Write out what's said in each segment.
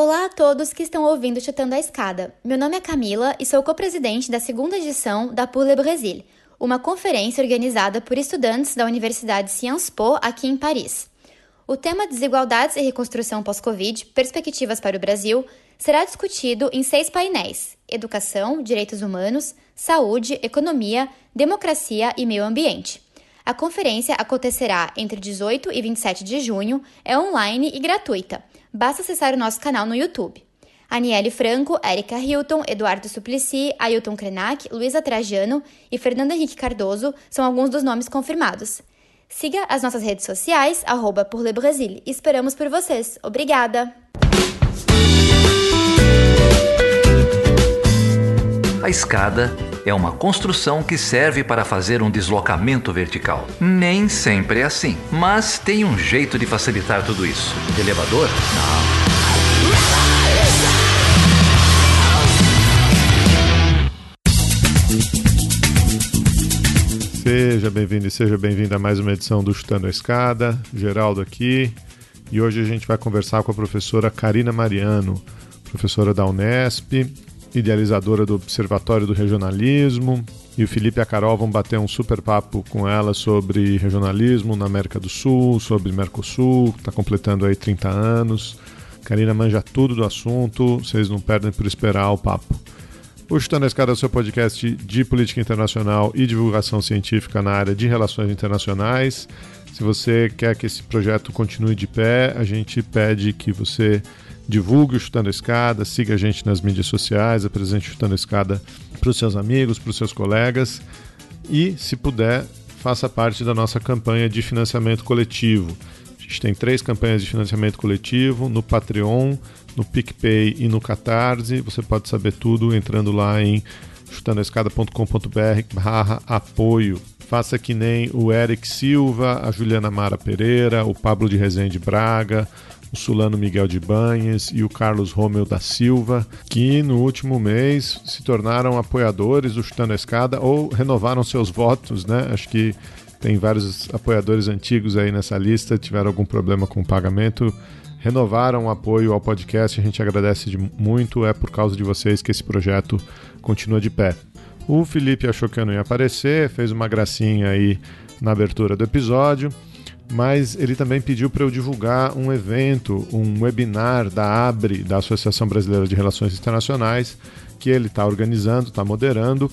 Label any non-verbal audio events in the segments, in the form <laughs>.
Olá a todos que estão ouvindo Chutando a Escada. Meu nome é Camila e sou co-presidente da segunda edição da Pour le Brésil, uma conferência organizada por estudantes da Universidade Sciences Po aqui em Paris. O tema Desigualdades e Reconstrução Pós-Covid Perspectivas para o Brasil será discutido em seis painéis: Educação, Direitos Humanos, Saúde, Economia, Democracia e Meio Ambiente. A conferência acontecerá entre 18 e 27 de junho, é online e gratuita. Basta acessar o nosso canal no YouTube. Aniele Franco, Érica Hilton, Eduardo Suplicy, Ailton Krenak, Luísa Trajano e Fernando Henrique Cardoso são alguns dos nomes confirmados. Siga as nossas redes sociais, arroba por Le Brasil. Esperamos por vocês. Obrigada! A escada é uma construção que serve para fazer um deslocamento vertical. Nem sempre é assim, mas tem um jeito de facilitar tudo isso. elevador? Não. Seja bem-vindo e seja bem-vinda a mais uma edição do Chutando a Escada. Geraldo aqui. E hoje a gente vai conversar com a professora Karina Mariano, professora da Unesp, idealizadora do Observatório do Regionalismo, e o Felipe e a Carol vão bater um super papo com ela sobre regionalismo na América do Sul, sobre Mercosul, está completando aí 30 anos. Karina manja tudo do assunto, vocês não perdem por esperar o papo. O Chutando a Escada é o seu podcast de política internacional e divulgação científica na área de relações internacionais. Se você quer que esse projeto continue de pé, a gente pede que você divulgue o Chutando Escada, siga a gente nas mídias sociais, apresente o Chutando Escada para os seus amigos, para os seus colegas e, se puder, faça parte da nossa campanha de financiamento coletivo. A gente tem três campanhas de financiamento coletivo no Patreon, no PicPay e no Catarse. Você pode saber tudo entrando lá em chutandoescada.com.br apoio. Faça que nem o Eric Silva, a Juliana Mara Pereira, o Pablo de Rezende Braga, o Sulano Miguel de Banhes e o Carlos Romeu da Silva, que no último mês se tornaram apoiadores do Chutando a Escada ou renovaram seus votos, né? Acho que tem vários apoiadores antigos aí nessa lista, tiveram algum problema com o pagamento, renovaram o apoio ao podcast, a gente agradece muito, é por causa de vocês que esse projeto continua de pé. O Felipe achou que eu não ia aparecer, fez uma gracinha aí na abertura do episódio mas ele também pediu para eu divulgar um evento, um webinar da ABRE, da Associação Brasileira de Relações Internacionais, que ele está organizando, está moderando.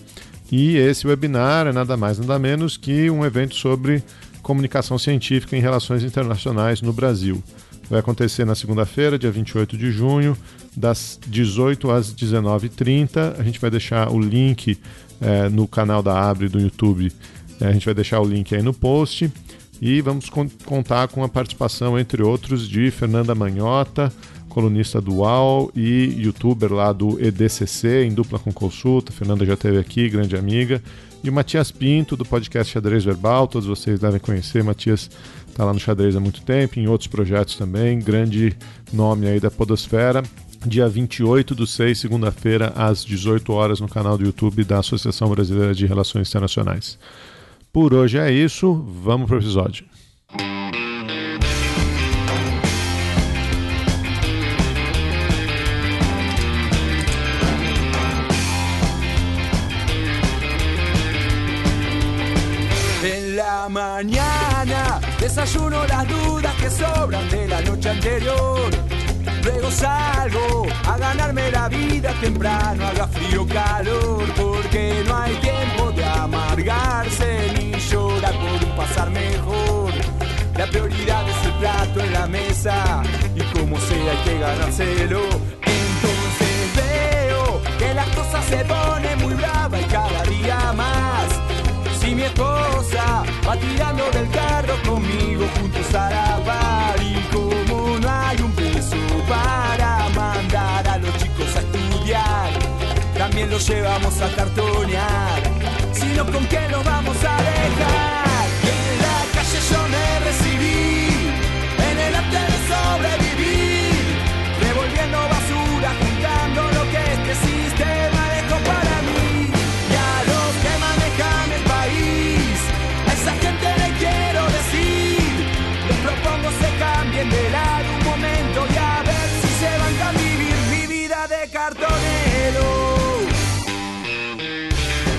E esse webinar é nada mais, nada menos que um evento sobre comunicação científica em relações internacionais no Brasil. Vai acontecer na segunda-feira, dia 28 de junho, das 18 às 19h30. A gente vai deixar o link é, no canal da Abre do YouTube. É, a gente vai deixar o link aí no post. E vamos contar com a participação, entre outros, de Fernanda Manhota, colunista do UAU e youtuber lá do EDCC, em dupla com consulta. Fernanda já esteve aqui, grande amiga. E o Matias Pinto, do podcast Xadrez Verbal, todos vocês devem conhecer. Matias está lá no xadrez há muito tempo, em outros projetos também, grande nome aí da Podosfera. Dia 28 do 6, segunda-feira, às 18 horas, no canal do YouTube da Associação Brasileira de Relações Internacionais. Por hoje é isso, vamos para o episódio. mañana desayuno las dudas que sobran de la noche anterior. Luego salgo a ganarme la vida temprano, haga frío calor, porque no hay tiempo de amargarse ni llorar por un pasar mejor. La prioridad es el plato en la mesa y como sea hay que ganárselo. Entonces veo que la cosa se pone muy brava y cada día más. Si mi esposa va tirando del carro conmigo juntos a la par Los llevamos a cartonear, sino con qué nos vamos a dejar.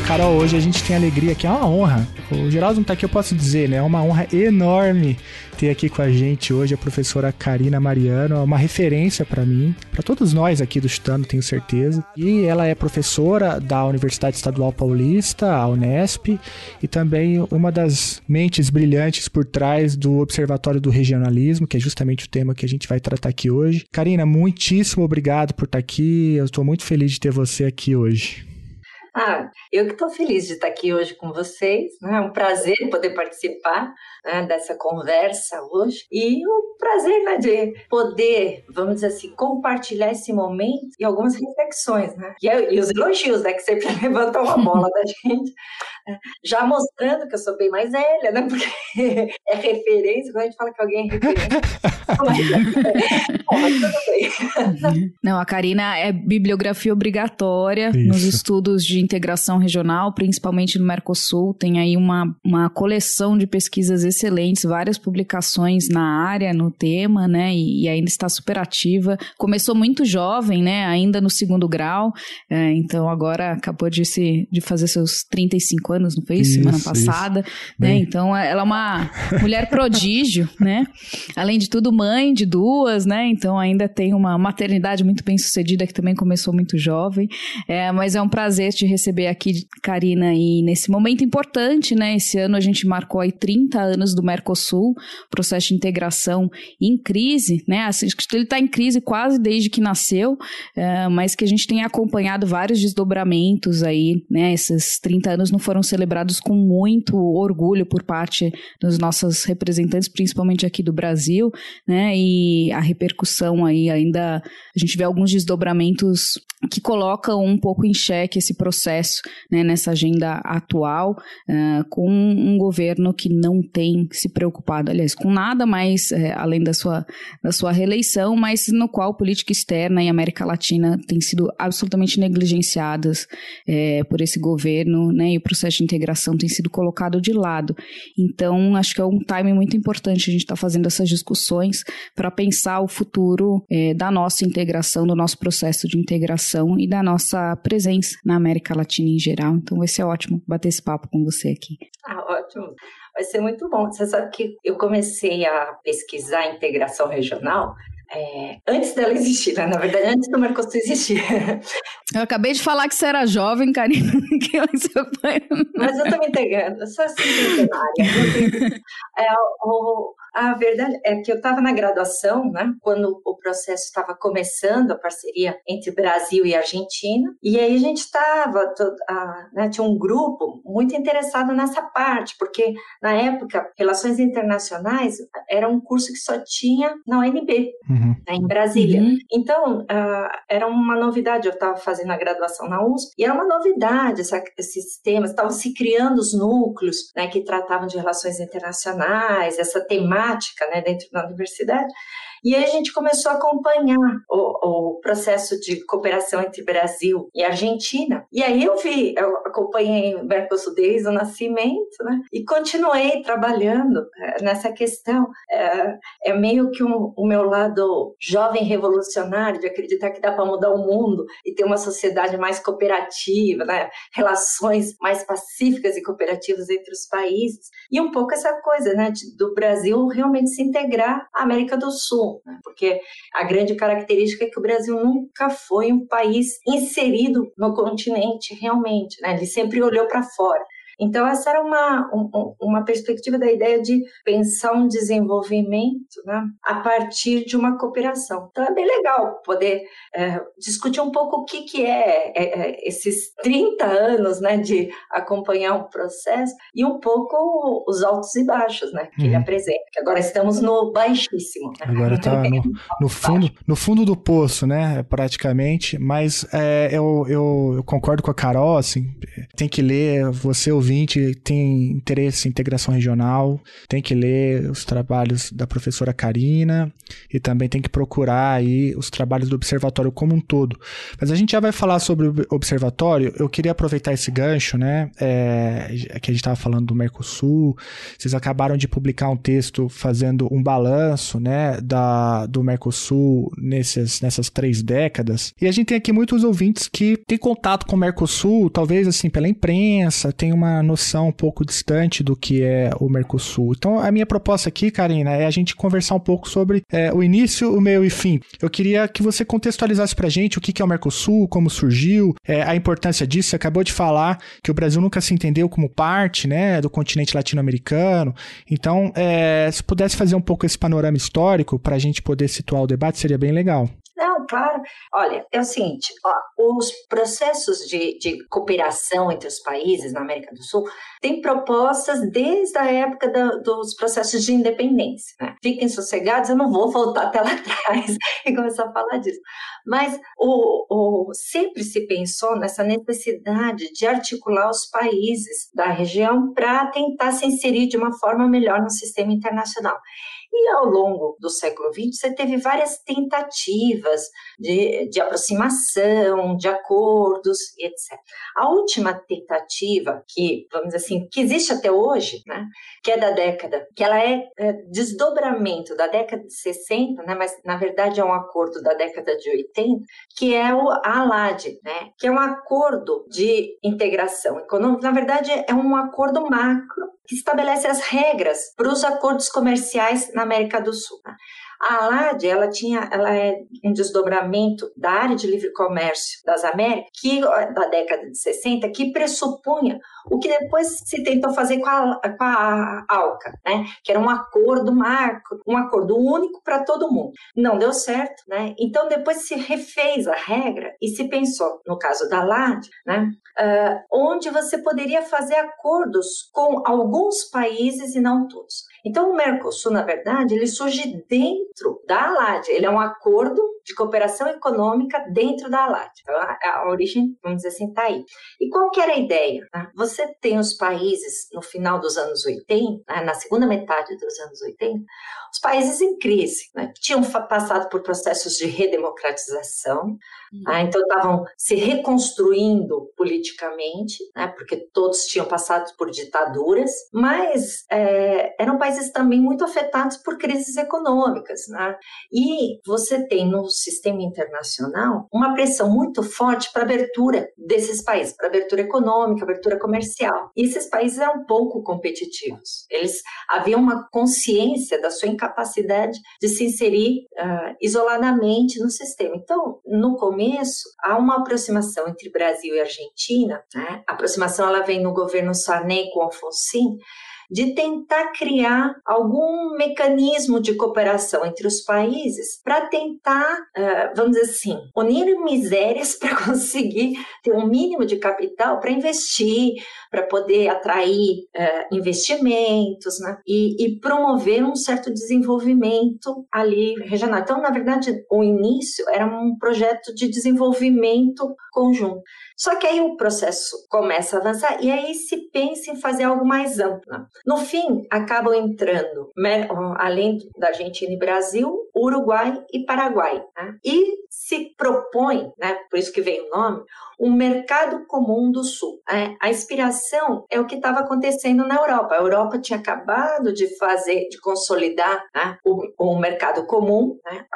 Carol, hoje a gente tem alegria aqui, é uma honra. O Geraldo não tá aqui, eu posso dizer, né? É uma honra enorme ter aqui com a gente hoje a professora Karina Mariano, é uma referência para mim, para todos nós aqui do Estado, tenho certeza. E ela é professora da Universidade Estadual Paulista, a Unesp, e também uma das mentes brilhantes por trás do Observatório do Regionalismo, que é justamente o tema que a gente vai tratar aqui hoje. Karina, muitíssimo obrigado por estar aqui. Eu estou muito feliz de ter você aqui hoje. Ah, eu que estou feliz de estar aqui hoje com vocês. Né? É um prazer poder participar né, dessa conversa hoje e o prazer né, de poder, vamos dizer assim, compartilhar esse momento e algumas reflexões, né? E, e os elogios, né? Que sempre <laughs> levantam a bola da gente já mostrando que eu sou bem mais velha, né? <laughs> Porque é referência, quando a gente fala que alguém é referência. <laughs> bem. Não, a Karina é bibliografia obrigatória Isso. nos estudos de integração regional, principalmente no Mercosul. Tem aí uma, uma coleção de pesquisas excelentes, várias publicações na área, no tema, né? E, e ainda está super ativa. Começou muito jovem, né? Ainda no segundo grau. É, então agora acabou de, se, de fazer seus 35 anos anos, não foi isso? Semana passada. Né? Então, ela é uma mulher prodígio, né? Além de tudo, mãe de duas, né? Então, ainda tem uma maternidade muito bem sucedida, que também começou muito jovem. É, mas é um prazer te receber aqui, Karina, e nesse momento importante, né? Esse ano a gente marcou aí 30 anos do Mercosul, processo de integração em crise, né? Assim, ele está em crise quase desde que nasceu, é, mas que a gente tem acompanhado vários desdobramentos aí, né? Esses 30 anos não foram celebrados com muito orgulho por parte dos nossos representantes, principalmente aqui do Brasil, né? E a repercussão aí ainda a gente vê alguns desdobramentos que colocam um pouco em xeque esse processo né, nessa agenda atual, uh, com um governo que não tem se preocupado, aliás, com nada mais uh, além da sua, da sua reeleição, mas no qual política externa e América Latina tem sido absolutamente negligenciadas uh, por esse governo, né, e o processo de integração tem sido colocado de lado. Então, acho que é um time muito importante a gente estar tá fazendo essas discussões para pensar o futuro da nossa integração, do nosso processo de integração e da nossa presença na América Latina em geral. Então vai ser ótimo bater esse papo com você aqui. Ah, ótimo. Vai ser muito bom. Você sabe que eu comecei a pesquisar a integração regional é, antes dela existir, né? na verdade, antes do Mercosul existir. <laughs> Eu acabei de falar que você era jovem, Karina. <laughs> Mas eu tô me integrando, eu sou assim, centenária. <laughs> É, o, a verdade é que eu estava na graduação, né, quando o processo estava começando, a parceria entre Brasil e Argentina, e aí a gente estava, né, tinha um grupo muito interessado nessa parte, porque na época, Relações Internacionais era um curso que só tinha na UNB, uhum. né, em Brasília. Uhum. Então, uh, era uma novidade, eu estava fazendo a graduação na USP, e era uma novidade essa, esses temas, estavam se criando os núcleos né, que tratavam de relações internacionais, essa temática né, dentro da universidade. E aí a gente começou a acompanhar o, o, processo de cooperação entre Brasil e Argentina. E aí eu vi, eu acompanhei o Mercosul desde o nascimento, né? E continuei trabalhando é, nessa questão. É, é meio que um, o meu lado jovem revolucionário de acreditar que dá para mudar o mundo e ter uma sociedade mais cooperativa, né? Relações mais pacíficas e cooperativas entre os países. E um pouco essa coisa, né? De, do Brasil realmente se integrar à América do Sul né? porque a grande característica é que o Brasil nunca foi um país inserido no continente realmente, né? ele sempre olhou para fora. Então, essa era uma, um, uma perspectiva da ideia de pensar um desenvolvimento né, a partir de uma cooperação. Então, é bem legal poder é, discutir um pouco o que, que é, é, é, esses 30 anos né, de acompanhar um processo e um pouco os altos e baixos né, que uhum. ele apresenta. Que agora estamos no baixíssimo. Né? Agora está <laughs> no, no, fundo, no fundo do poço, né, praticamente. Mas é, eu, eu, eu concordo com a Carol, assim, tem que ler, você ouviu ouvinte tem interesse em integração regional, tem que ler os trabalhos da professora Karina e também tem que procurar aí os trabalhos do observatório como um todo. Mas a gente já vai falar sobre o observatório. Eu queria aproveitar esse gancho, né? É, que a gente estava falando do Mercosul. Vocês acabaram de publicar um texto fazendo um balanço, né, da, do Mercosul nesses, nessas três décadas. E a gente tem aqui muitos ouvintes que têm contato com o Mercosul, talvez assim pela imprensa, tem uma noção um pouco distante do que é o Mercosul. Então, a minha proposta aqui, Karina, é a gente conversar um pouco sobre é, o início, o meio e fim. Eu queria que você contextualizasse pra gente o que é o Mercosul, como surgiu, é, a importância disso. Você acabou de falar que o Brasil nunca se entendeu como parte né, do continente latino-americano. Então, é, se pudesse fazer um pouco esse panorama histórico para a gente poder situar o debate, seria bem legal. Não, claro. Olha, é o seguinte: ó, os processos de, de, cooperação entre os países na América do Sul têm propostas desde a época da, dos processos de independência. Né? Fiquem sossegados, eu não vou voltar até lá <laughs> atrás e começar a falar disso. Mas o, o, sempre se pensou nessa necessidade de articular os países da região para tentar se inserir de uma forma melhor no sistema internacional. E ao longo do século XX, você teve várias tentativas de, de aproximação, de acordos, etc. A última tentativa, que, vamos dizer assim, que existe até hoje, né, que é da década, que ela é, é desdobramento da década de 60, né, mas na verdade é um acordo da década de 80, que é o ALAD, né, que é um acordo de integração econômica, na verdade é um acordo macro que estabelece as regras para os acordos comerciais na América do Sul. A ALAD, ela tinha, ela é um desdobramento da área de livre comércio das Américas, que da década de 60, que pressupunha o que depois se tentou fazer com a, com a ALCA, né? Que era um acordo marco, um acordo único para todo mundo. Não deu certo, né? Então depois se refez a regra e se pensou, no caso da ALAD, né? Uh, onde você poderia fazer acordos com alguns países e não todos. Então, o Mercosul, na verdade, ele surge dentro da ALAD. Ele é um acordo de cooperação econômica dentro da ALAD. Então, a, a origem, vamos dizer assim, está aí. E qual que era a ideia? Né? Você tem os países, no final dos anos 80, né? na segunda metade dos anos 80, os países em crise, né? tinham passado por processos de redemocratização, uhum. né? então estavam se reconstruindo politicamente, né? porque todos tinham passado por ditaduras, mas é, eram países também muito afetados por crises econômicas. Né? E você tem no sistema internacional uma pressão muito forte para abertura desses países, para abertura econômica, abertura comercial. E esses países eram pouco competitivos. Eles haviam uma consciência da sua incapacidade de se inserir uh, isoladamente no sistema. Então, no começo, há uma aproximação entre Brasil e Argentina. Né? A aproximação ela vem no governo Sarney com Alfonsín, de tentar criar algum mecanismo de cooperação entre os países para tentar, uh, vamos dizer assim, unir misérias <laughs> para conseguir ter um mínimo de capital para investir, para poder atrair uh, investimentos né? e, e promover um certo desenvolvimento ali regional. Então, na verdade, o início era um projeto de desenvolvimento conjunto. Só que aí o processo começa a avançar e aí se pensa em fazer algo mais amplo. No fim, acabam entrando, além da Argentina e Brasil, Uruguai e Paraguai. Né? E se propõe, né, por isso que vem o nome, um mercado comum do Sul. É, a inspiração é o que estava acontecendo na Europa. A Europa tinha acabado de fazer, de consolidar né, o, o, mercado comum né,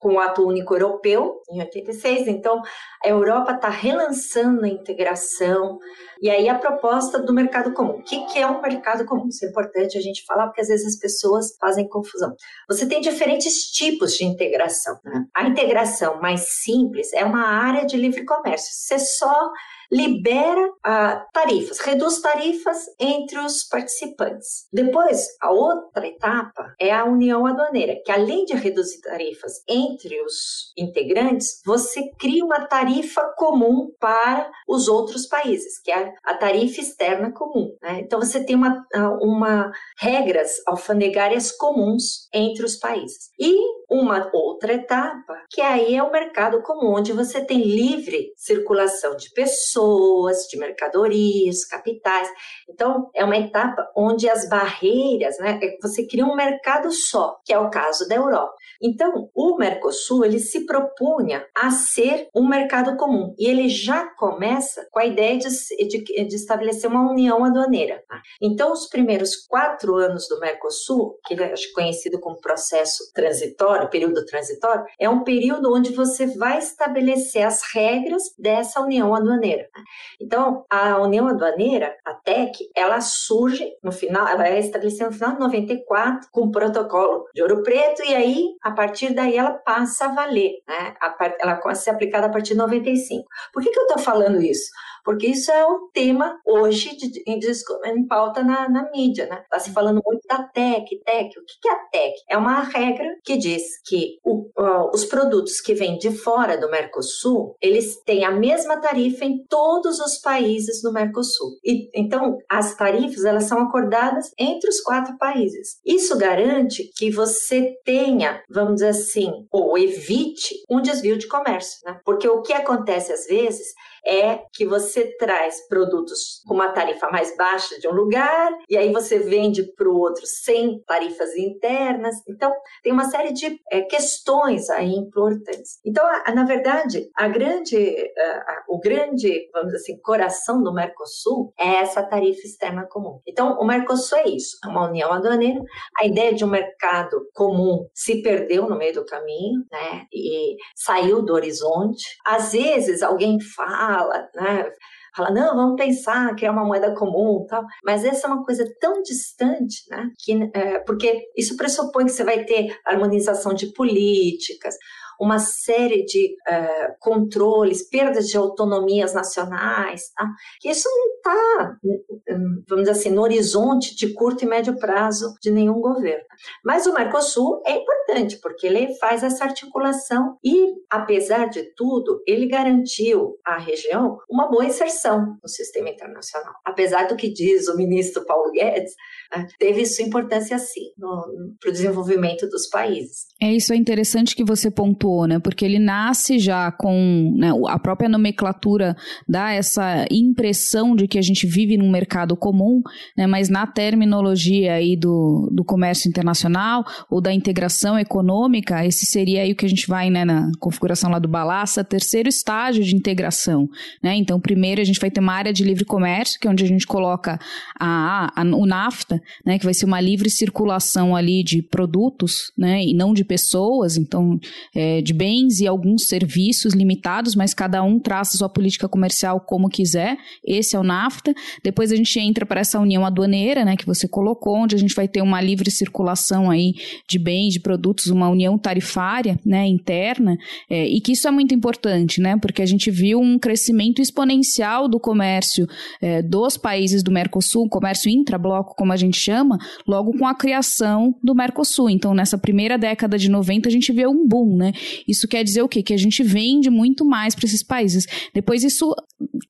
com o ato único europeu em 86. Então, a Europa está relançando a integração e aí a proposta do mercado comum. O que, que é um mercado comum? Isso é importante a gente falar porque às vezes as pessoas fazem confusão. Você tem diferentes tipos de integração. Né? A integração mais simples é uma área de livre comércio. Você só libera ah, tarifas, reduz tarifas entre os participantes. Depois, a outra etapa é a união aduaneira, que além de reduzir tarifas entre os integrantes, você cria uma tarifa comum para os outros países, que é a tarifa externa comum. Né? Então, você tem uma, uma regras alfandegárias comuns entre os países. E uma outra etapa, que aí é o mercado comum, onde você tem livre circulação de pessoas, de mercadorias, capitais. Então, é uma etapa onde as barreiras, né, é você cria um mercado só, que é o caso da Europa. Então, o Mercosul, ele se propunha a ser um mercado comum, e ele já começa com a ideia de, de, de estabelecer uma união aduaneira. Tá? Então, os primeiros quatro anos do Mercosul, que é conhecido como processo transitório, período transitório, é um período onde você vai estabelecer as regras dessa união aduaneira. Então, a união aduaneira, a TEC, ela surge no final, ela é estabelecida no final de 94 com o protocolo de Ouro Preto e aí, a partir daí, ela passa a valer, né? Ela começa a ser aplicada a partir de 95. Por que, que eu estou falando isso? porque isso é o tema hoje de, em, em pauta na, na mídia, né? Está se falando muito da TEC, TEC. O que é a TEC? É uma regra que diz que o, os produtos que vêm de fora do Mercosul, eles têm a mesma tarifa em todos os países do Mercosul. E, então, as tarifas, elas são acordadas entre os quatro países. Isso garante que você tenha, vamos dizer assim, ou evite um desvio de comércio, né? Porque o que acontece às vezes é que você traz produtos com uma tarifa mais baixa de um lugar e aí você vende para o outro sem tarifas internas. Então, tem uma série de é, questões aí importantes. Então, a, a, na verdade, a grande, a, o grande, vamos dizer assim, coração do Mercosul é essa tarifa externa comum. Então, o Mercosul é isso, é uma união aduaneira. A ideia de um mercado comum se perdeu no meio do caminho, né? E saiu do horizonte. Às vezes, alguém fala, né? Fala, não, vamos pensar que é uma moeda comum tal. Mas essa é uma coisa tão distante, né? Que, é, porque isso pressupõe que você vai ter harmonização de políticas, uma série de uh, controles, perdas de autonomias nacionais, tá? que isso não está, vamos dizer assim, no horizonte de curto e médio prazo de nenhum governo. Mas o Mercosul é importante, porque ele faz essa articulação e, apesar de tudo, ele garantiu à região uma boa inserção no sistema internacional. Apesar do que diz o ministro Paulo Guedes, né, teve sua importância sim para o desenvolvimento dos países. É isso, é interessante que você pontuou pontuou, né? Porque ele nasce já com né, a própria nomenclatura dá essa impressão de que a gente vive num mercado comum, né? Mas na terminologia aí do, do comércio internacional ou da integração econômica, esse seria aí o que a gente vai, né, na configuração lá do Balassa, terceiro estágio de integração, né? Então, primeiro a gente vai ter uma área de livre comércio, que é onde a gente coloca a, a, o NAFTA, né? Que vai ser uma livre circulação ali de produtos, né? E não de pessoas, então, é, de bens e alguns serviços limitados, mas cada um traça sua política comercial como quiser. Esse é o NAFTA. Depois a gente entra para essa união aduaneira, né, que você colocou, onde a gente vai ter uma livre circulação aí de bens, de produtos, uma união tarifária, né, interna, é, e que isso é muito importante, né, porque a gente viu um crescimento exponencial do comércio é, dos países do Mercosul, comércio intrabloco, como a gente chama, logo com a criação do Mercosul. Então, nessa primeira década de 90, a gente vê um boom, né? Isso quer dizer o quê? Que a gente vende muito mais para esses países. Depois isso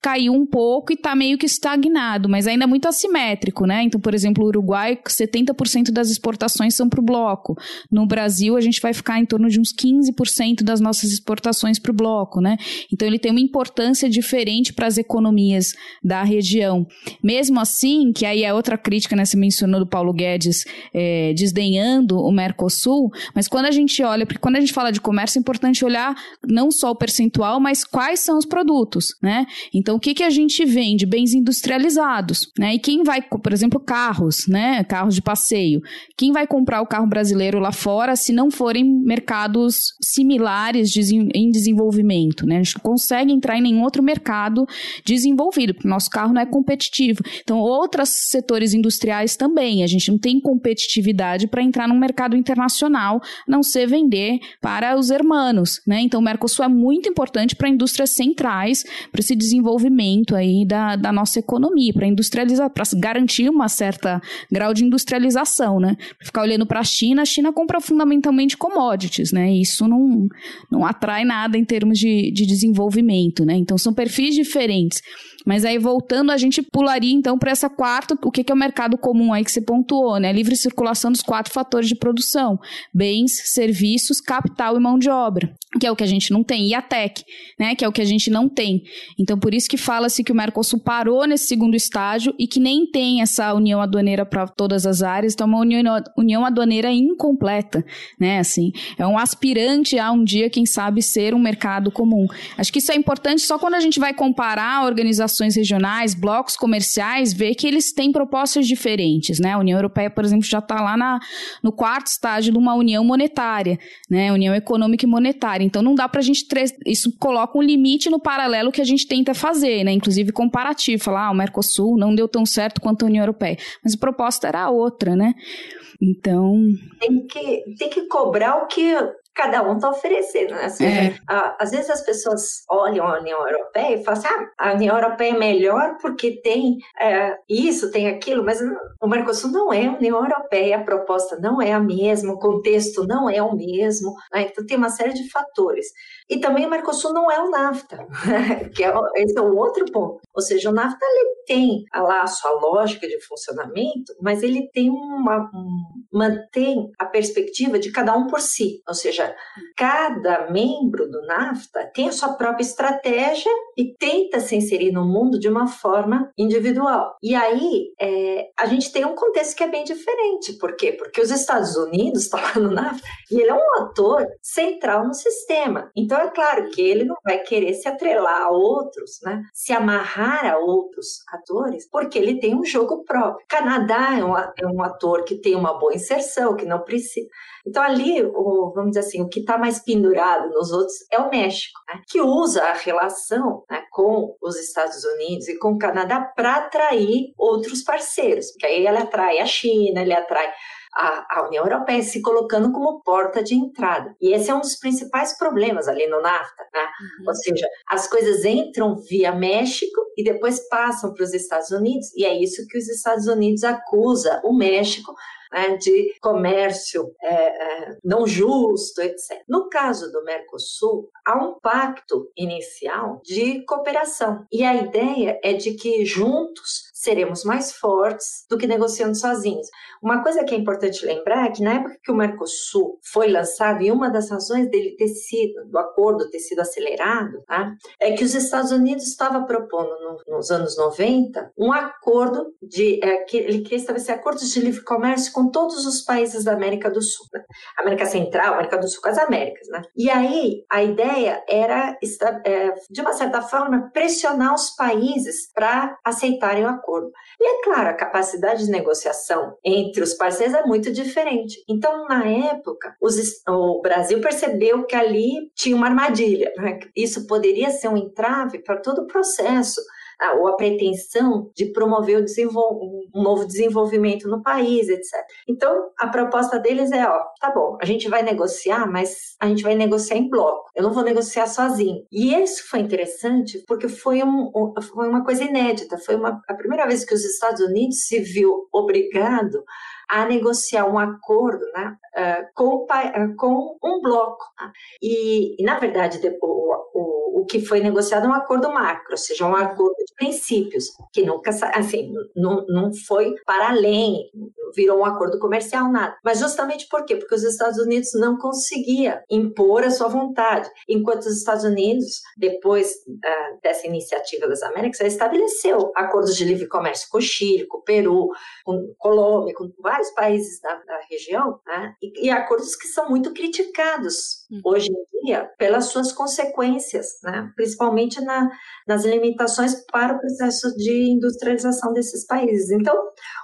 caiu um pouco e está meio que estagnado, mas ainda é muito assimétrico, né? Então, por exemplo, o Uruguai, 70% das exportações são para o bloco. No Brasil, a gente vai ficar em torno de uns 15% das nossas exportações para o bloco, né? Então, ele tem uma importância diferente para as economias da região. Mesmo assim, que aí é outra crítica, né? Você mencionou do Paulo Guedes é, desdenhando o Mercosul, mas quando a gente olha, porque quando a gente fala de comércio, comércio é importante olhar não só o percentual, mas quais são os produtos, né? Então, o que, que a gente vende? Bens industrializados, né? E quem vai, por exemplo, carros, né? Carros de passeio. Quem vai comprar o carro brasileiro lá fora se não forem mercados similares em desenvolvimento, né? A gente não consegue entrar em nenhum outro mercado desenvolvido, porque o nosso carro não é competitivo. Então, outros setores industriais também. A gente não tem competitividade para entrar num mercado internacional, não ser vender para os hermanos, né? Então o Mercosul é muito importante para indústrias centrais, para esse desenvolvimento aí da, da nossa economia, para industrializar, para garantir uma certa grau de industrialização, né? Ficar olhando para a China, a China compra fundamentalmente commodities, né? E isso não, não atrai nada em termos de, de desenvolvimento, né? Então são perfis diferentes. Mas aí voltando, a gente pularia então para essa quarta, o que, que é o mercado comum aí que você pontuou, né? Livre circulação dos quatro fatores de produção: bens, serviços, capital e mão de obra, que é o que a gente não tem, e a tech, né? Que é o que a gente não tem. Então por isso que fala-se que o Mercosul parou nesse segundo estágio e que nem tem essa união aduaneira para todas as áreas, então é uma união, união aduaneira incompleta, né? Assim, é um aspirante a um dia, quem sabe, ser um mercado comum. Acho que isso é importante só quando a gente vai comparar organizações regionais, blocos comerciais, ver que eles têm propostas diferentes, né? A União Europeia, por exemplo, já está lá na, no quarto estágio de uma união monetária, né? União econômica e monetária. Então não dá para a gente isso coloca um limite no paralelo que a gente tenta fazer, né? Inclusive comparativo, falar, ah, o Mercosul não deu tão certo quanto a União Europeia, mas a proposta era outra, né? Então. Tem que, tem que cobrar o que cada um está oferecendo, né? Assim, é. às vezes as pessoas olham a União Europeia e falam assim, ah, a União Europeia é melhor porque tem é, isso, tem aquilo, mas o Mercosul não é a União Europeia, a proposta não é a mesma, o contexto não é o mesmo, né? então tem uma série de fatores. E também o Mercosul não é o NAFTA, <laughs> que é, esse é o outro ponto. Ou seja, o NAFTA ele tem lá a sua lógica de funcionamento, mas ele tem uma, um, mantém a perspectiva de cada um por si. Ou seja, cada membro do NAFTA tem a sua própria estratégia e tenta se inserir no mundo de uma forma individual. E aí é, a gente tem um contexto que é bem diferente. Por quê? Porque os Estados Unidos <laughs> estão lá no NAFTA e ele é um ator central no sistema. Então então, é claro que ele não vai querer se atrelar a outros, né? se amarrar a outros atores, porque ele tem um jogo próprio. Canadá é um, é um ator que tem uma boa inserção, que não precisa. Então, ali, o, vamos dizer assim, o que está mais pendurado nos outros é o México, né? que usa a relação né, com os Estados Unidos e com o Canadá para atrair outros parceiros, porque aí ele atrai a China, ele atrai a, a União Europeia se colocando como porta de entrada. E esse é um dos principais problemas ali no NAFTA, né? Uhum. Ou seja, as coisas entram via México e depois passam para os Estados Unidos, e é isso que os Estados Unidos acusa o México né, de comércio é, é, não justo, etc. No caso do Mercosul, há um pacto inicial de cooperação. E a ideia é de que juntos seremos mais fortes do que negociando sozinhos. Uma coisa que é importante lembrar é que na época que o Mercosul foi lançado, e uma das razões dele ter sido, do acordo ter sido acelerado, tá, é que os Estados Unidos estava propondo no, nos anos 90 um acordo de é, que ele queria estabelecer acordos de livre comércio com todos os países da América do Sul, né? América Central, América do Sul, com as Américas, né? E aí a ideia era é, de uma certa forma pressionar os países para aceitarem o acordo acordo. E é claro, a capacidade de negociação entre os parceiros é muito diferente. Então, na época, os, o Brasil percebeu que ali tinha uma armadilha. Né? Isso poderia ser um entrave para todo o processo ou a pretensão de promover um novo desenvolvimento no país, etc. Então, a proposta deles é, ó, tá bom, a gente vai negociar, mas a gente vai negociar em bloco. Eu não vou negociar sozinho. E isso foi interessante porque foi, um, foi uma coisa inédita. Foi uma, a primeira vez que os Estados Unidos se viu obrigado a negociar um acordo né, uh, com, uh, com, um bloco. Tá? E, e, na verdade, o, o, o, que foi negociado é um acordo macro, ou seja, um acordo de princípios, que nunca, assim, não, não foi para além, virou um acordo comercial, nada. Mas justamente por quê? Porque os Estados Unidos não conseguia impor a sua vontade, enquanto os Estados Unidos, depois uh, dessa iniciativa das Américas, estabeleceu acordos de livre comércio com o Chile, com o Peru, com Colômbia, com vários países da, da região, né? e, e, acordos que são muito criticados uhum. hoje em dia pelas suas consequências, né? Principalmente na, nas limitações para o processo de industrialização desses países. Então,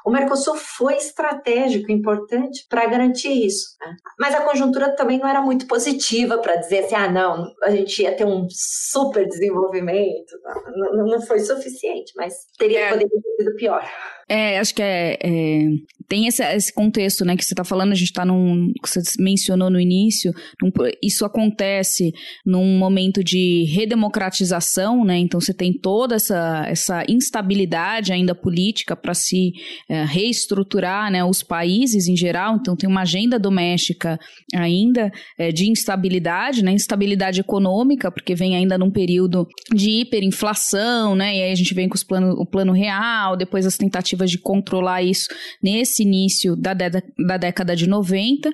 o Mercosul foi estratégico, importante para garantir isso. Né? Mas a conjuntura também não era muito positiva para dizer assim, ah, não, a gente ia ter um super desenvolvimento. Não, não foi suficiente, mas teria é. poderia ter sido pior. É, acho que é, é tem esse, esse, contexto, né, que você está falando, a gente está num, que você mencionou no início, num, isso acontece num momento de redemocratização, né, então você tem toda essa, essa instabilidade ainda política para se é, reestruturar né, os países em geral, então tem uma agenda doméstica ainda é, de instabilidade, né, instabilidade econômica, porque vem ainda num período de hiperinflação, né, e aí a gente vem com os plano, o plano real, depois as tentativas de controlar isso nesse início da, de, da década de 90,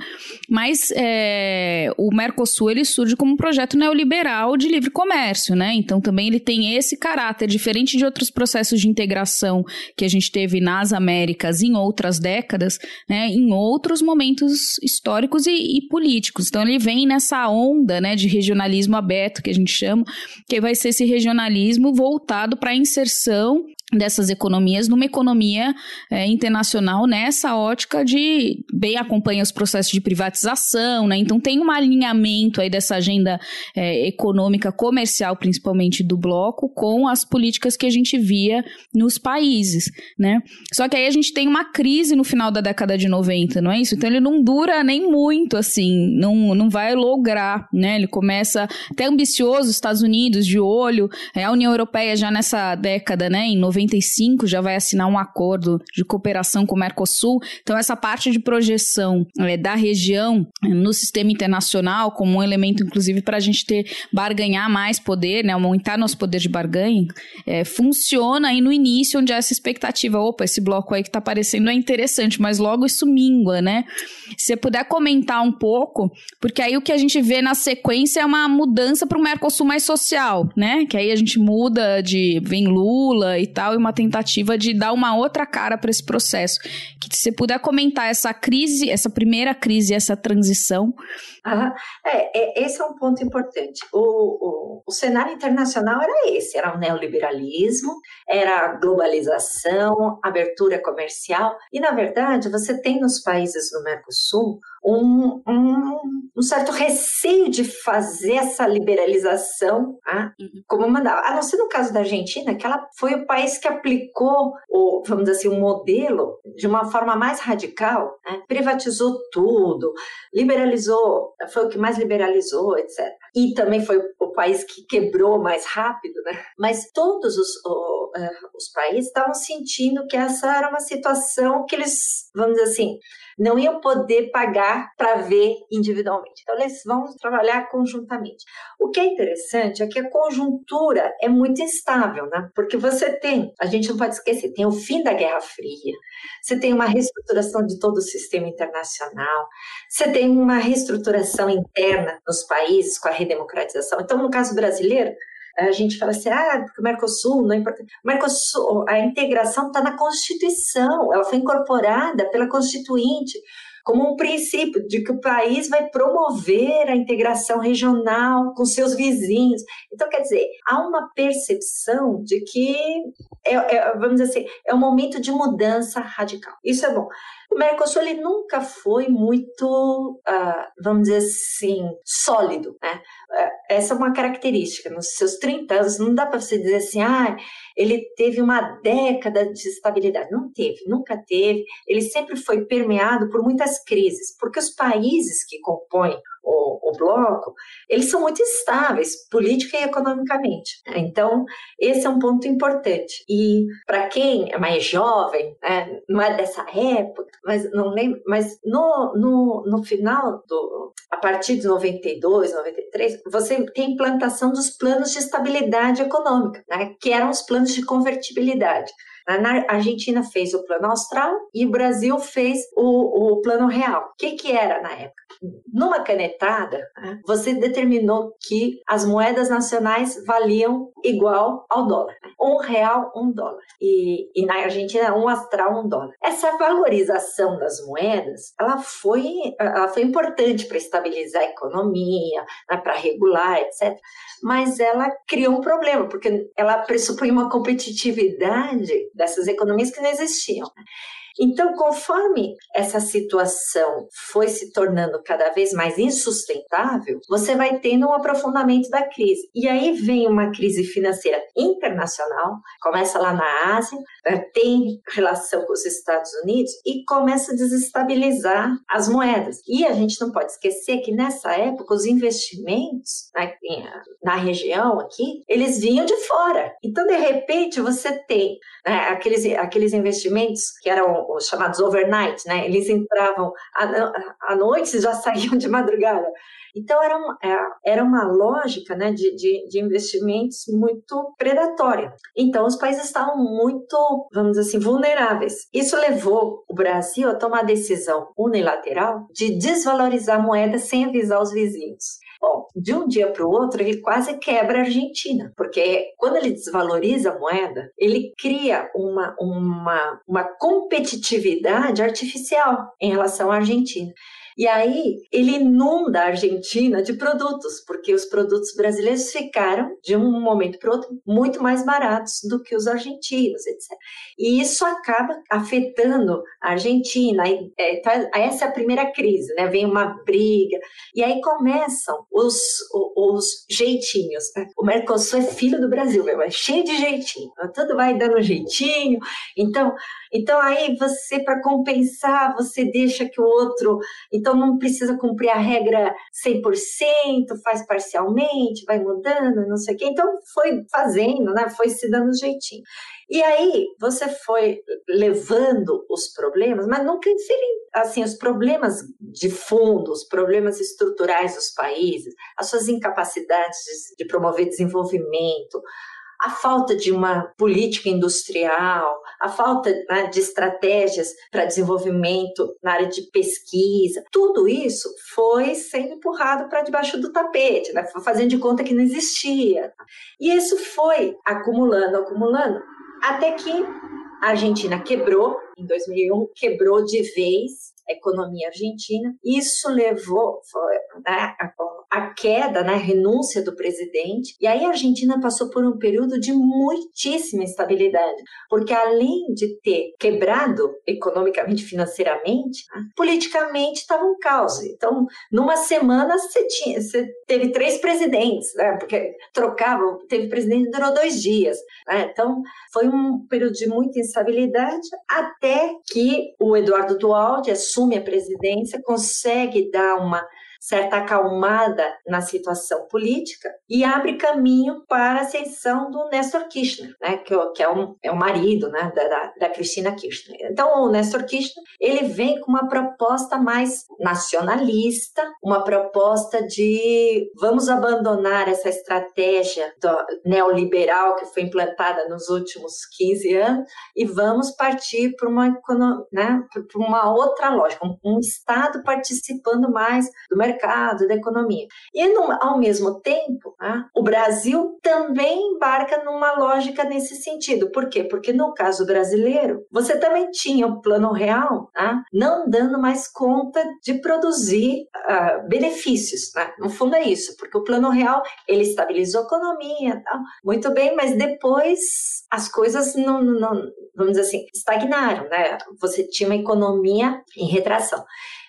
mas é, o Mercosul ele surge como um projeto neoliberal de livre comércio, né, então também ele tem esse caráter, diferente de outros processos de integração que a gente teve nas Américas em outras décadas, né, em outros momentos históricos e, e políticos. Então ele vem nessa onda, né, de regionalismo aberto que a gente chama, que vai ser esse regionalismo voltado para a inserção dessas economias numa economia é, internacional nessa ótica de bem acompanha os processos de privatização, né? Então tem um alinhamento aí dessa agenda é, econômica comercial, principalmente do bloco, com as políticas que a gente via nos países, né? Só que aí a gente tem uma crise no final da década de 90, não é isso? Então ele não dura nem muito assim, não, não vai lograr, né? Ele começa até ambicioso, Estados Unidos de olho, é, a União Europeia já nessa década, né, em 90 95 já vai assinar um acordo de cooperação com o Mercosul. Então, essa parte de projeção é, da região é, no sistema internacional, como um elemento, inclusive, para a gente ter barganhar mais poder, né, aumentar nosso poder de barganha, é, funciona aí no início, onde há essa expectativa. Opa, esse bloco aí que está aparecendo é interessante, mas logo isso mingua, né? Se você puder comentar um pouco, porque aí o que a gente vê na sequência é uma mudança para o Mercosul mais social, né? Que aí a gente muda de. vem Lula e tal e uma tentativa de dar uma outra cara para esse processo. Que você puder comentar essa crise, essa primeira crise, essa transição. Ah, é, é, esse é um ponto importante. O, o, o cenário internacional era esse: era o neoliberalismo, era a globalização, abertura comercial, e na verdade você tem nos países do Mercosul um, um, um, certo receio de fazer essa liberalização tá? como mandava. A não ser no caso da Argentina, que ela foi o país que aplicou, o, vamos dizer assim, o um modelo de uma forma mais radical, né? privatizou tudo, liberalizou, foi o que mais liberalizou, etc. E também foi o país que quebrou mais rápido, né? Mas todos os, o, uh, os países estavam sentindo que essa era uma situação que eles, vamos dizer assim, não iam poder pagar para ver individualmente. Então, eles vão trabalhar conjuntamente. O que é interessante é que a conjuntura é muito instável, né? Porque você tem, a gente não pode esquecer, tem o fim da Guerra Fria, você tem uma reestruturação de todo o sistema internacional, você tem uma reestruturação interna nos países com a redemocratização. Então, no caso brasileiro, a gente fala assim, ah, porque o Mercosul não importante. O Mercosul, a integração está na Constituição, ela foi incorporada pela Constituinte como um princípio de que o país vai promover a integração regional com seus vizinhos. Então, quer dizer, há uma percepção de que, é, é, vamos dizer assim, é um momento de mudança radical. Isso é bom. O Mercosul ele nunca foi muito, uh, vamos dizer assim, sólido. Né? Uh, essa é uma característica. Nos seus 30 anos, não dá para você dizer assim, ah, ele teve uma década de estabilidade. Não teve, nunca teve. Ele sempre foi permeado por muitas crises, porque os países que compõem o, o, bloco, eles são muito estáveis, política e economicamente. Então, esse é um ponto importante. E para quem é mais jovem, né, não é dessa época, mas não lembro, mas no, no, no final do. A partir de 92, 93, você tem implantação dos planos de estabilidade econômica, né, que eram os planos de convertibilidade. A Argentina fez o plano austral e o Brasil fez o, o plano real. O que, que era na época? Numa canetada, né, você determinou que as moedas nacionais valiam igual ao dólar. Né? Um real, um dólar. E, e na Argentina, um astral, um dólar. Essa valorização das moedas, ela foi, ela foi importante para estabilizar a economia, né, para regular, etc. Mas ela criou um problema, porque ela pressupõe uma competitividade dessas economias que não existiam. Então, conforme essa situação foi se tornando cada vez mais insustentável, você vai tendo um aprofundamento da crise. E aí vem uma crise financeira internacional, começa lá na Ásia, eh, tem relação com os Estados Unidos e começa a desestabilizar as moedas. E a gente não pode esquecer que nessa época os investimentos na, na região aqui, eles vinham de fora. Então, de repente, você tem né, aqueles, aqueles investimentos que eram os chamados overnight, né? Eles entravam à, noite e já <laughs> saíam de madrugada. Então, era uma, é, era uma lógica né, de, de, de investimentos muito predatória. Então, os países estavam muito, vamos dizer assim, vulneráveis. Isso levou o Brasil a tomar a decisão unilateral de desvalorizar a moeda sem avisar os vizinhos. Bom, de um dia para o outro, ele quase quebra a Argentina, porque quando ele desvaloriza a moeda, ele cria uma, uma, uma competitividade artificial em relação à Argentina. E aí ele inunda a Argentina de produtos, porque os produtos brasileiros ficaram, de um momento para o outro, muito mais baratos do que os argentinos, etc. E isso acaba afetando a Argentina. E, é, tá, essa é a primeira crise, né? Vem uma briga, e aí começam os, os, os jeitinhos. Né? O Mercosul é filho do Brasil, meu, é cheio de jeitinho. Tudo vai dando jeitinho. Então, então aí você, para compensar, você deixa que o outro. Então não precisa cumprir a regra 100%, faz parcialmente, vai mudando, não sei o quê. Então foi fazendo, né? Foi se dando jeitinho. E aí você foi levando os problemas, mas nunca assim os problemas de fundo, os problemas estruturais dos países, as suas incapacidades de, de promover desenvolvimento, a falta de uma política industrial, a falta né, de estratégias para desenvolvimento na área de pesquisa, tudo isso foi sendo empurrado para debaixo do tapete, né, fazendo de conta que não existia. E isso foi acumulando, acumulando, até que a Argentina quebrou, em 2001, quebrou de vez a economia argentina. Isso levou né, a queda, né, a renúncia do presidente. E aí a Argentina passou por um período de muitíssima instabilidade, porque além de ter quebrado economicamente, financeiramente, né, politicamente estava um caos. Então, numa semana você, tinha, você teve três presidentes, né, porque trocava, teve presidente durou dois dias. Né, então, foi um período de muita instabilidade até que o Eduardo Dualde assume a presidência, consegue dar uma certa acalmada na situação política e abre caminho para a ascensão do Nestor Kirchner, né, que, que é, um, é o marido né, da, da Cristina Kirchner. Então, o Nestor Kirchner ele vem com uma proposta mais nacionalista, uma proposta de vamos abandonar essa estratégia neoliberal que foi implantada nos últimos 15 anos e vamos partir para uma, né, uma outra lógica, um Estado participando mais do mercado mercado, da economia. E, no, ao mesmo tempo, né, o Brasil também embarca numa lógica nesse sentido. Por quê? Porque no caso brasileiro, você também tinha o plano real né, não dando mais conta de produzir uh, benefícios. Né? No fundo é isso, porque o plano real ele estabilizou a economia, muito bem, mas depois as coisas não, não vamos dizer assim, estagnaram, né? Você tinha uma economia em retração.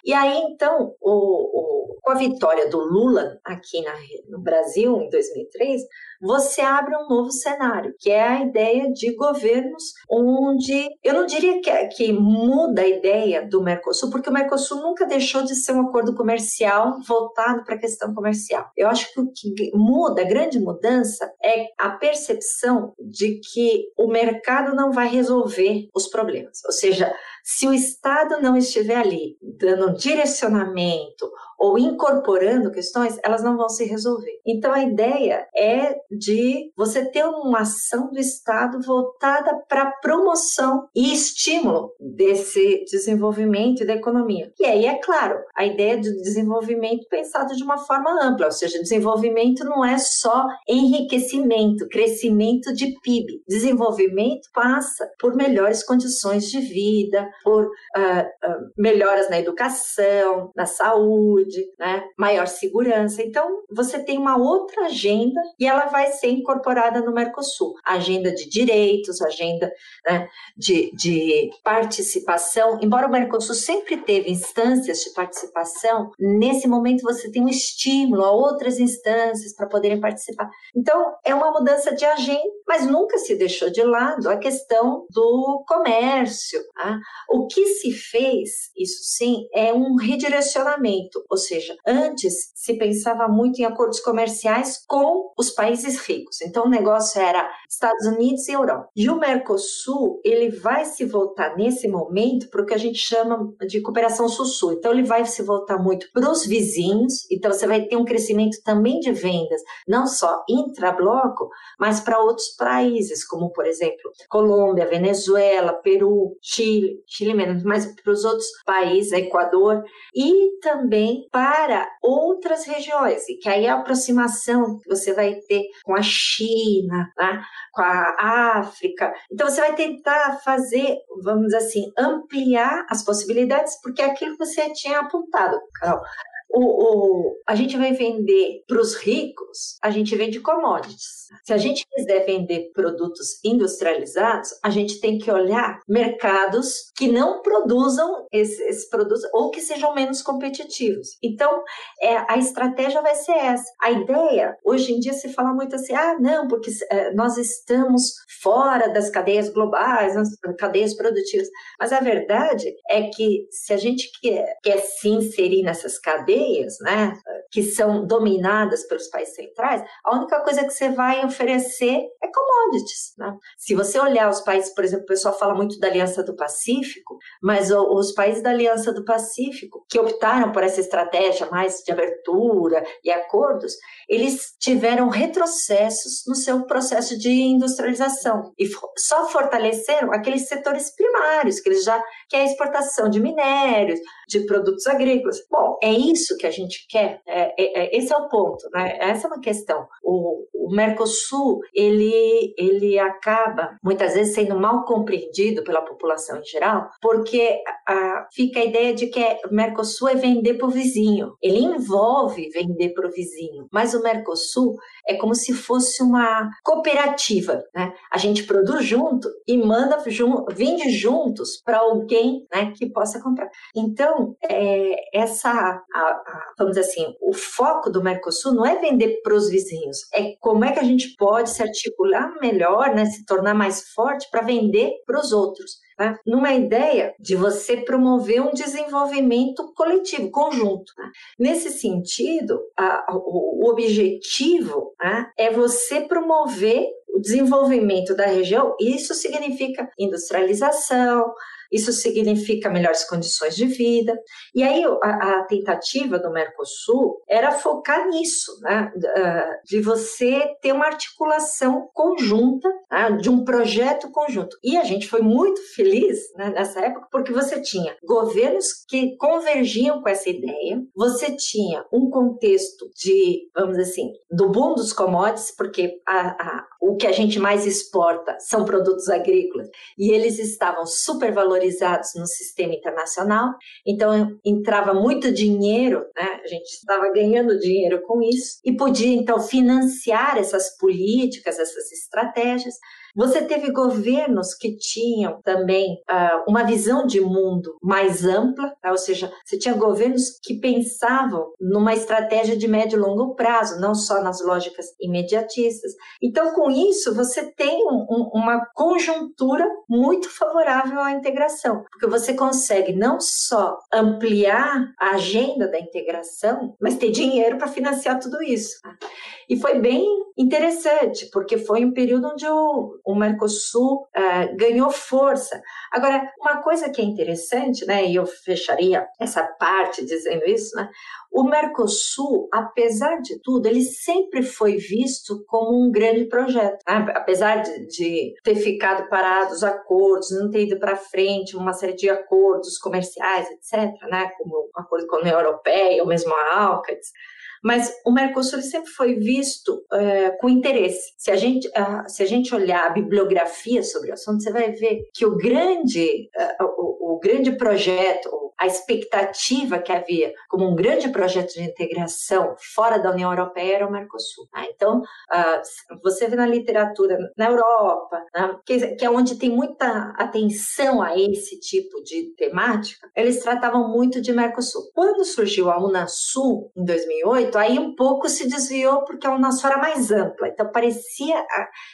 E aí, então, o, o, com a vitória do Lula aqui na, no Brasil, em 2003, você abre um novo cenário, que é a ideia de governos onde, eu não diria que, que muda a ideia do Mercosul, porque o Mercosul nunca deixou de ser um acordo comercial voltado para a questão comercial. Eu acho que o que muda, a grande mudança, é a percepção de que o mercado não vai resolver os problemas. Ou seja, se o Estado não estiver ali dando um direcionamento ou incorporando questões, elas não vão se resolver. Então a ideia é de você ter uma ação do Estado voltada para promoção e estímulo desse desenvolvimento da economia. E aí, é claro, a ideia de desenvolvimento pensado de uma forma ampla, ou seja, desenvolvimento não é só enriquecimento, crescimento de PIB. Desenvolvimento passa por melhores condições de vida, por uh, uh, melhoras na educação, na saúde, saúde, né? maior segurança. Então, você tem uma outra agenda e ela vai ser incorporada no Mercosul. agenda de direitos, agenda né, de, de participação. Embora o Mercosul sempre teve instâncias de participação, nesse momento você tem um estímulo a outras instâncias para poderem participar. Então, é uma mudança de agenda, mas nunca se deixou de lado a questão do comércio. Tá? O que se fez, isso sim, é um redirecionamento, ou seja, antes se pensava muito em acordos comerciais com os países ricos. Então, o negócio era Estados Unidos e Europa. E o Mercosul, ele vai se voltar nesse momento para o que a gente chama de cooperação sul-sul. Então, ele vai se voltar muito para os vizinhos. Então, você vai ter um crescimento também de vendas, não só intra-bloco, mas para outros países, como, por exemplo, Colômbia, Venezuela, Peru, Chile, Chile menos, mas para os outros países, Equador, e também para outras regiões, e que aí a aproximação que você vai ter com a China, né, com a África. Então, você vai tentar fazer, vamos dizer assim, ampliar as possibilidades, porque é aquilo que você tinha apontado, Carol. O, o, a gente vai vender para os ricos, a gente vende commodities. Se a gente quiser vender produtos industrializados, a gente tem que olhar mercados que não produzam esses, esses produtos ou que sejam menos competitivos. Então, é, a estratégia vai ser essa. A ideia, hoje em dia se fala muito assim, ah, não, porque é, nós estamos fora das cadeias globais, das cadeias produtivas. Mas a verdade é que se a gente quer, quer se inserir nessas cadeias, né, que são dominadas pelos países centrais, a única coisa que você vai oferecer é commodities. Né? Se você olhar os países, por exemplo, o pessoal fala muito da Aliança do Pacífico, mas os países da Aliança do Pacífico que optaram por essa estratégia mais de abertura e acordos, eles tiveram retrocessos no seu processo de industrialização e só fortaleceram aqueles setores primários que eles já que é a exportação de minérios, de produtos agrícolas. Bom, é isso que a gente quer. É, é, é, esse é o ponto, né? Essa é uma questão. O, o Mercosul ele ele acaba muitas vezes sendo mal compreendido pela população em geral, porque a, fica a ideia de que o Mercosul é vender para o vizinho. Ele envolve vender para o vizinho, mas o Mercosul é como se fosse uma cooperativa, né? A gente produz junto e manda jun vende juntos para alguém, né, que possa comprar. Então, é, essa, a, vamos dizer assim, o foco do Mercosul não é vender para os vizinhos, é como é que a gente pode se articular melhor, né, se tornar mais forte para vender para os outros né? numa ideia de você promover um desenvolvimento coletivo, conjunto. Né? Nesse sentido, a, o, o, objetivo né, é você promover o desenvolvimento da região, isso significa industrialização, isso significa melhores condições de vida. E aí a, a tentativa do Mercosul era focar nisso, né? de você ter uma articulação conjunta, né? de um projeto conjunto. E a gente foi muito feliz né, nessa época porque você tinha governos que convergiam com essa ideia, você tinha um contexto de, vamos dizer assim, do boom dos commodities, porque a, a, o que a gente mais exporta são produtos agrícolas, e eles estavam super valorizados no sistema internacional, então entrava muito dinheiro, né? a gente estava ganhando dinheiro com isso, e podia então financiar essas políticas, essas estratégias. Você teve governos que tinham também uh, uma visão de mundo mais ampla, tá? ou seja, você tinha governos que pensavam numa estratégia de médio e longo prazo, não só nas lógicas imediatistas. Então, com isso, você tem um, um, uma conjuntura muito favorável à integração, porque você consegue não só ampliar a agenda da integração, mas ter dinheiro para financiar tudo isso. Tá? E foi bem interessante, porque foi um período onde o, o Mercosul uh, ganhou força. Agora, uma coisa que é interessante, né, e eu fecharia essa parte dizendo isso, né, o Mercosul, apesar de tudo, ele sempre foi visto como um grande projeto. Né? Apesar de, de, ter ficado parado os acordos, não ter ido para frente uma série de acordos comerciais, etc., né? como o acordo com a União Europeia, ou mesmo a ALCATS, Mas o Mercosul sempre foi visto é, com interesse. Se a, gente, uh, se a gente olhar a bibliografia sobre o assunto, você vai ver que o grande, uh, o, o grande projeto, a expectativa que havia como um grande projeto de integração fora da União Europeia era o Mercosul. Né? Então, uh, você vê na literatura na Europa, né, que, que, é onde tem muita atenção a esse tipo de temática, eles tratavam muito de Mercosul. Quando surgiu a Unasul em 2008, aí um pouco se desviou porque a Unasul era mais ampla, então parecia,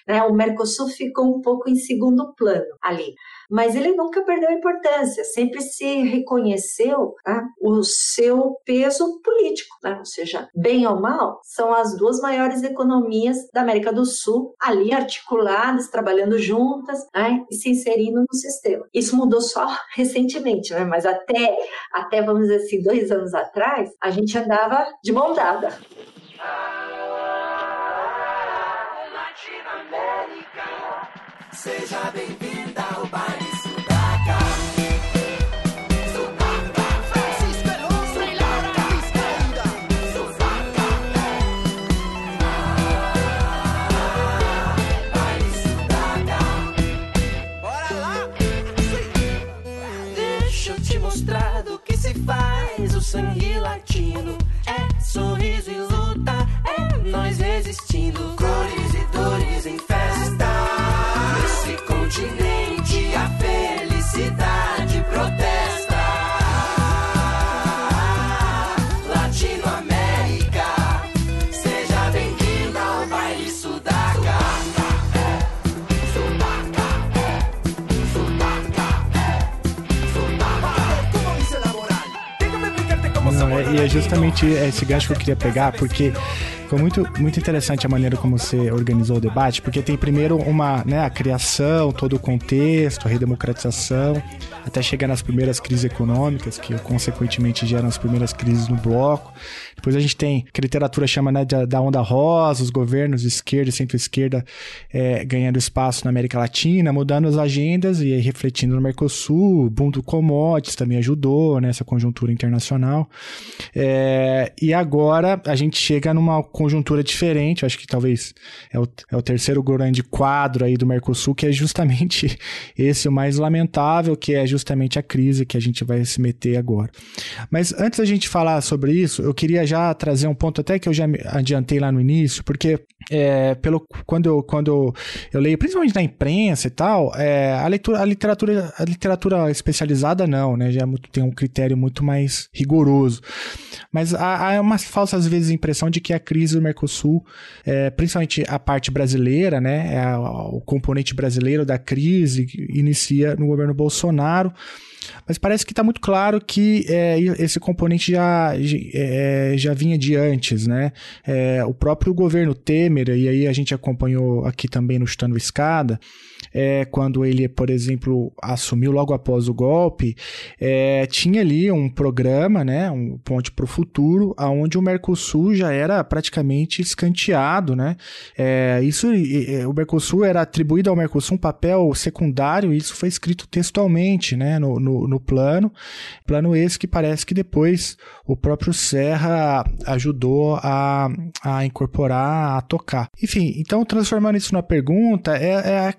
né, o Mercosul ficou um pouco em segundo plano ali mas ele nunca perdeu importância, sempre se reconheceu né, o seu peso político, né? ou seja, bem ou mal, são as duas maiores economias da América do Sul ali articuladas, trabalhando juntas né, e se inserindo no sistema. Isso mudou só <laughs> recentemente, né? mas até, até, vamos dizer assim, dois anos atrás, a gente andava de mão dada. Seja bem-vinda sangue latino. É sorriso e luta, é nós resistindo. Cores e dores em e é justamente esse gancho que eu queria pegar, porque foi muito, muito interessante a maneira como você organizou o debate, porque tem primeiro uma, né, a criação, todo o contexto, a redemocratização, até chegar nas primeiras crises econômicas, que consequentemente geram as primeiras crises no bloco. Depois a gente tem, que a literatura chama né, da onda rosa, os governos de esquerda e centro-esquerda é, ganhando espaço na América Latina, mudando as agendas e refletindo no Mercosul, o boom do commodities também ajudou nessa conjuntura internacional. É, e agora a gente chega numa conjuntura diferente, acho que talvez é o, é o terceiro grande quadro aí do Mercosul, que é justamente <laughs> esse o mais lamentável, que é justamente a crise que a gente vai se meter agora. Mas antes da gente falar sobre isso, eu queria já trazer um ponto até que eu já adiantei lá no início, porque é, pelo, quando, eu, quando eu leio, principalmente na imprensa e tal, é, a, leitura, a, literatura, a literatura especializada não, né? Já é muito- tem um critério muito mais rigoroso. Mas há, há uma falsa, às vezes, impressão de que a crise do Mercosul, é, principalmente a parte brasileira, né? é a- o componente brasileiro da crise, inicia no governo Bolsonaro. Mas parece que está muito claro que é, esse componente já, é, já vinha de antes, né? É, o próprio governo Temer, e aí a gente acompanhou aqui também no Chutando Escada, é, quando ele, por exemplo, assumiu logo após o golpe, é, tinha ali um programa, né, um ponte para o futuro, aonde o Mercosul já era praticamente escanteado, né? É, isso, o Mercosul era atribuído ao Mercosul um papel secundário, e isso foi escrito textualmente, né, no, no, no plano, plano esse que parece que depois o próprio Serra ajudou a, a incorporar, a tocar. Enfim, então transformando isso numa pergunta, é, é-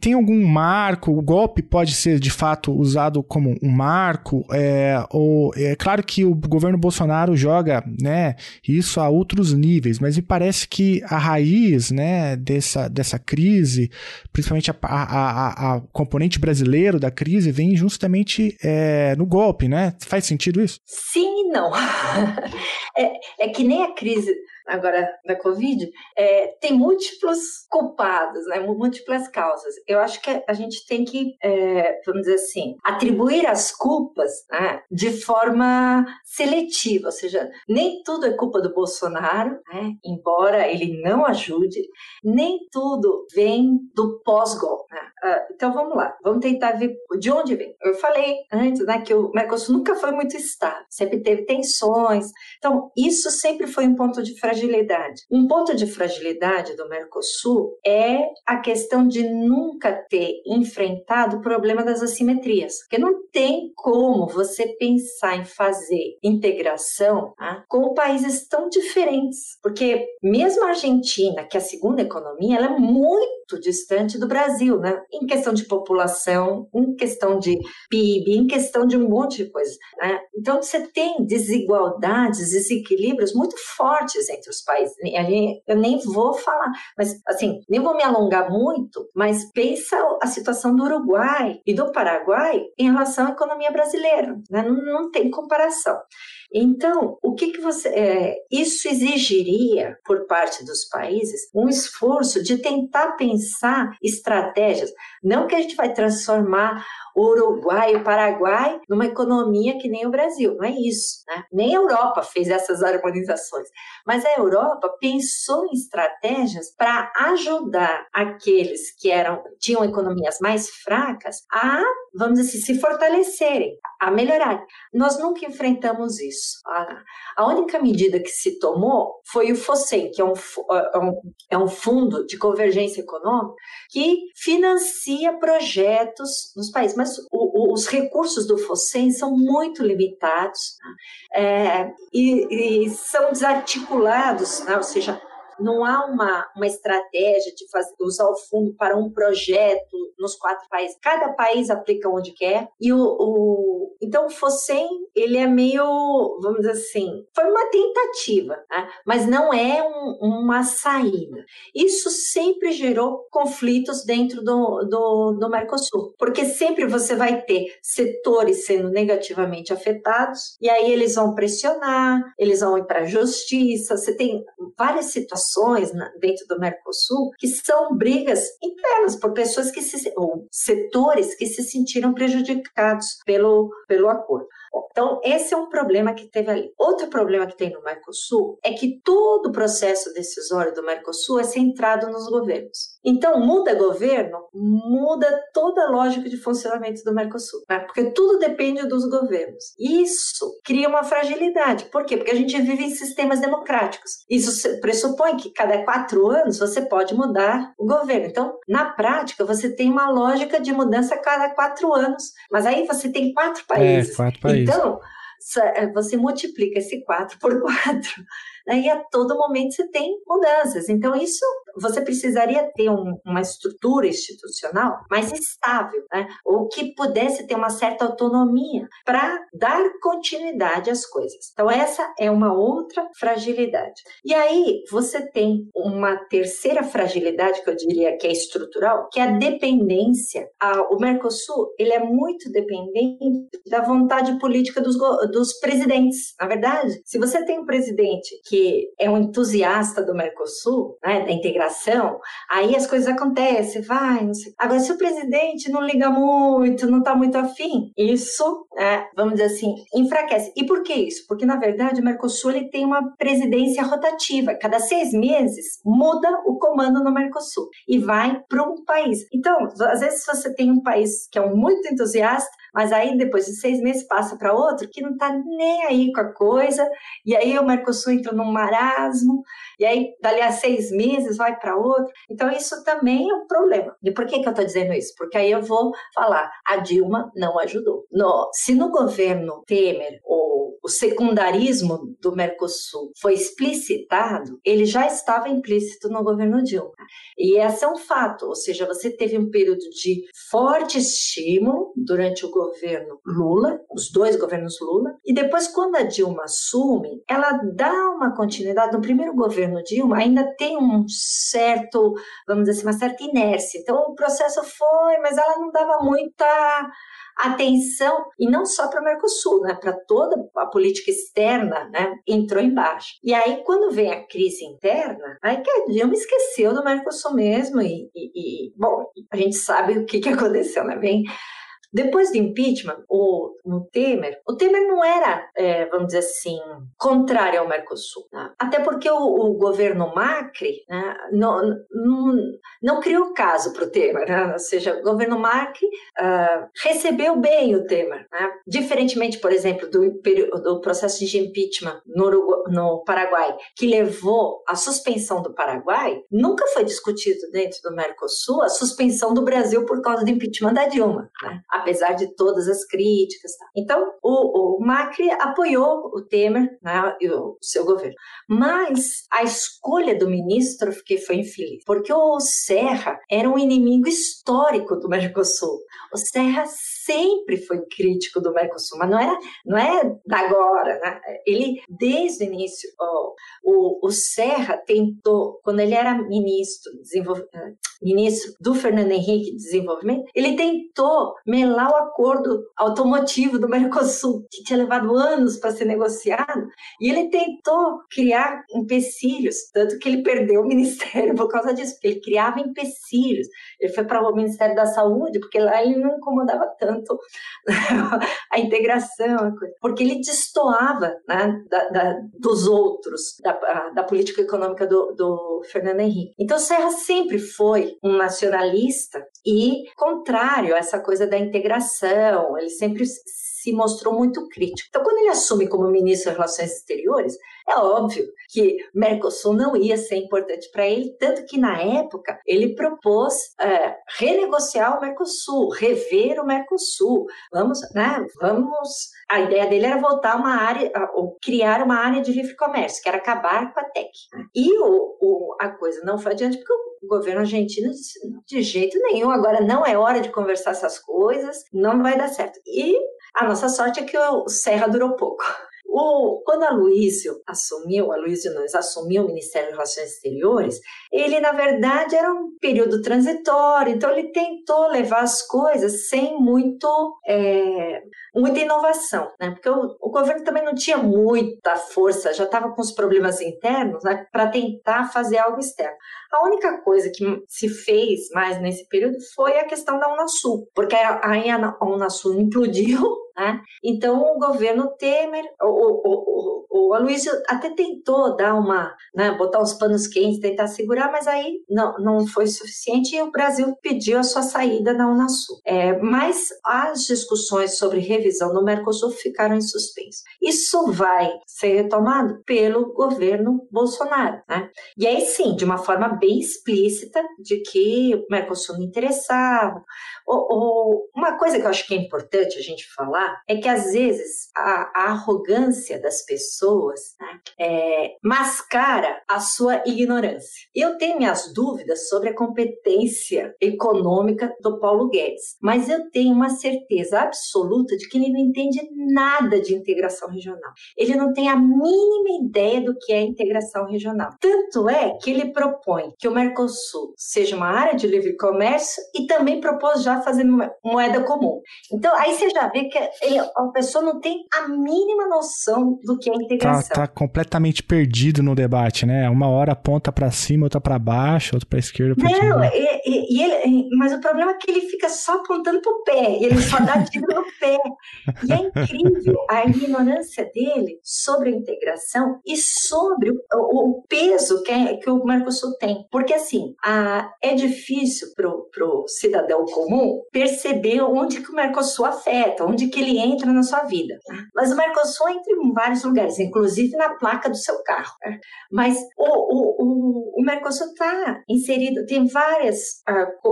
tem algum marco? O golpe pode ser de fato usado como um marco? É, ou é claro que o governo Bolsonaro joga, né, isso a outros níveis, mas me parece que a raiz, né, dessa, dessa crise, principalmente a, a, a- a componente brasileiro da crise, vem justamente é, no golpe, né? Faz sentido isso? Sim e não. <laughs> É, é que nem a crise agora da Covid, é, tem múltiplos culpados, né, múltiplas causas. Eu acho que a gente tem que, é, vamos dizer assim, atribuir as culpas né, de forma seletiva, ou seja, nem tudo é culpa do Bolsonaro, né, embora ele não ajude, nem tudo vem do pós-golpe. Né? Uh, então vamos lá, vamos tentar ver de onde vem. Eu falei antes né, que o Mercosul nunca foi muito estável, sempre teve tensões. Então, isso sempre foi um ponto de fragilidade. Um ponto de fragilidade do Mercosul é a questão de nunca ter enfrentado o problema das assimetrias. Porque não tem como você pensar em fazer integração tá, com países tão diferentes. Porque mesmo a Argentina, que é a segunda economia, ela é muito distante do Brasil, né? Em questão de população, em questão de PIB, em questão de um monte de coisa. Né? Então você tem desigualdades, desequilíbrios muito fortes entre os países. Eu nem vou falar, mas assim, nem vou me alongar muito, mas pensa a situação do Uruguai e do Paraguai em relação à economia brasileira. Né? Não, não tem comparação. Então, o que, que você. É, isso exigiria, por parte dos países, um esforço de tentar pensar estratégias. Não que a gente vai transformar o Uruguai e o Paraguai numa economia que nem o Brasil, não é isso. Né? Nem a Europa fez essas harmonizações. Mas a Europa pensou em estratégias para ajudar aqueles que eram tinham economias mais fracas a, vamos dizer assim, se fortalecerem, a melhorar. Nós nunca enfrentamos isso. A, a única medida que se tomou foi o FOSEM, que é um, é um, é um fundo de convergência econômica que financia projetos nos países. Mas o, os recursos do FOSEM são muito limitados né? é, e, e, são desarticulados, né? ou seja, não há uma, uma estratégia de fazer, usar o fundo para um projeto nos quatro países. Cada país aplica onde quer. E o, o então o FOSEM, ele é meio, vamos dizer assim, foi uma tentativa, né? mas não é um, uma saída. Isso sempre gerou conflitos dentro do, do, do Mercosul, porque sempre você vai ter setores sendo negativamente afetados, e aí eles vão pressionar, eles vão ir para a justiça, você tem várias situações dentro do Mercosul que são brigas internas por pessoas que se, ou setores que se sentiram prejudicados pelo, pelo acordo. Então, esse é um problema que teve ali. Outro problema que tem no Mercosul é que todo o processo decisório do Mercosul é centrado nos governos. Então, muda governo, muda toda a lógica de funcionamento do Mercosul, né? porque tudo depende dos governos. Isso cria uma fragilidade. Por quê? Porque a gente vive em sistemas democráticos. Isso pressupõe que cada quatro anos você pode mudar o governo. Então, na prática, você tem uma lógica de mudança a cada quatro anos. Mas aí você tem quatro é, países. É, quatro países. Então, você multiplica esse 4 por 4 né? e a todo momento você tem mudanças. Então, isso você precisaria ter um, uma estrutura institucional mais estável, né? ou que pudesse ter uma certa autonomia para dar continuidade às coisas. Então, essa é uma outra fragilidade. E aí, você tem uma terceira fragilidade, que eu diria que é estrutural, que é a dependência. o Mercosul ele é muito dependente da vontade política dos, dos presidentes. Na verdade, se você tem um presidente que é um entusiasta do Mercosul, né, da integração, aí as coisas acontecem, vai, não sei. Agora, se o presidente não liga muito, não está muito afim, isso, é, vamos dizer assim, enfraquece. E por que isso? Porque, na verdade, o Mercosul ele tem uma presidência rotativa. Cada seis meses muda o comando no Mercosul e vai para um país. Então, às vezes, você tem um país que é muito entusiasta, mas aí depois de seis meses passa para outro que não está nem aí com a coisa, e aí o Mercosul entra num marasmo, e aí dali a seis meses vai para outro. Então isso também é um problema. E por que, que eu estou dizendo isso? Porque aí eu vou falar, a Dilma não ajudou. No, se no governo Temer o, o secundarismo do Mercosul foi explicitado, ele já estava implícito no governo Dilma. E esse é um fato, ou seja, você teve um período de forte estímulo durante o governo Lula, os dois governos Lula, e depois, quando a Dilma assume, ela dá uma continuidade. No primeiro governo Dilma, ainda tem um certo, vamos dizer assim, uma certa inércia. Então, o processo foi, mas ela não dava muita atenção, e não só para o Mercosul, né, para toda a política externa, né, entrou embaixo. E aí, quando vem a crise interna, aí que a Dilma esqueceu do Mercosul mesmo, e, e, e bom, a gente sabe o que, que aconteceu, né, vem Depois do impeachment, o, no Temer, o Temer não era, é, vamos dizer assim, contrário ao Mercosul. Né? Até porque o, o governo Macri né, não, não, não, criou caso para o Temer. Né? Ou seja, o governo Macri uh, recebeu bem o Temer. Né? Diferentemente, por exemplo, do, do processo de impeachment no, no Paraguai, que levou à suspensão do Paraguai, nunca foi discutido dentro do Mercosul a suspensão do Brasil por causa do impeachment da Dilma, né? Apesar de todas as críticas. Tá? Então, o, o, Macri apoiou o Temer né, e o seu governo. Mas a escolha do ministro que foi infeliz, porque o Serra era um inimigo histórico do Mercosul. O Serra sempre foi crítico do Mercosul, mas não era, não é da agora, né? Ele desde o início, ó, o, o Serra tentou, quando ele era ministro, eh, ministro do Fernando Henrique de Desenvolvimento, ele tentou melar o acordo automotivo do Mercosul, que tinha levado anos para ser negociado, e ele tentou criar empecilhos, tanto que ele perdeu o ministério por causa disso, porque ele criava empecilhos. Ele foi para o Ministério da Saúde, porque lá ele não incomodava tanto <laughs> a integração, porque ele destoava né, da, da, dos outros, da, da política econômica do, do Fernando Henrique. Então, Serra sempre foi um nacionalista e contrário a essa coisa da integração, ele sempre se mostrou muito crítico. Então, quando ele assume como ministro das Relações Exteriores, é óbvio que Mercosul não ia ser importante para ele, tanto que na época ele propôs é, renegociar o Mercosul, rever o Mercosul. Vamos, né? Vamos. A ideia dele era voltar uma área, ou criar uma área de livre comércio, que era acabar com a TEC. Né? E o, o, a coisa não foi adiante porque o governo argentino disse, de jeito nenhum, agora não é hora de conversar essas coisas, não vai dar certo. E a nossa sorte é que o Serra durou pouco. O, quando a Luísio assumiu, a Luísio Nunes assumiu o Ministério das Relações Exteriores, ele, na verdade, era um período transitório, então ele tentou levar as coisas sem muito, é, muita inovação, né? porque o, o, governo também não tinha muita força, já estava com os problemas internos né, para tentar fazer algo externo. A única coisa que se fez mais nesse período foi a questão da Unasul, porque aí a Unasul implodiu né? Então, o governo Temer, o, o, o, o Aloysio até tentou dar uma, né, botar uns panos quentes, tentar segurar, mas aí não, não foi suficiente e o Brasil pediu a sua saída da Unasul. É, mas as discussões sobre revisão do Mercosul ficaram em suspenso. Isso vai ser retomado pelo governo Bolsonaro. Né? E aí sim, de uma forma bem explícita, de que o Mercosul não interessava. uma coisa que eu acho que é importante a gente falar é que às vezes a, a arrogância das pessoas né, é, mascara a sua ignorância. Eu tenho minhas dúvidas sobre a competência econômica do Paulo Guedes, mas eu tenho uma certeza absoluta de que ele não entende nada de integração regional. Ele não tem a mínima ideia do que é integração regional. Tanto é que ele propõe que o Mercosul seja uma área de livre comércio e também propôs já fazer moeda comum. Então, aí você já vê que a pessoa não tem a mínima noção do que é integração. Tá, tá completamente perdido no debate, né? Uma hora aponta para cima, outra para baixo, outra para esquerda. Pra não, e, e, e ele, mas o problema é que ele fica só apontando pro pé, ele só dá tiro no pé. E é incrível a ignorância dele sobre a integração e sobre o, o peso que, é, que o Mercosul tem. Porque, assim, a, é difícil pro, pro cidadão comum perceber onde que o Mercosul afeta, onde que ele entra na sua vida. Mas o Mercosul entra em vários lugares, inclusive na placa do seu carro. Né? Mas o, o, o, o Mercosul está inserido, tem várias. Uh,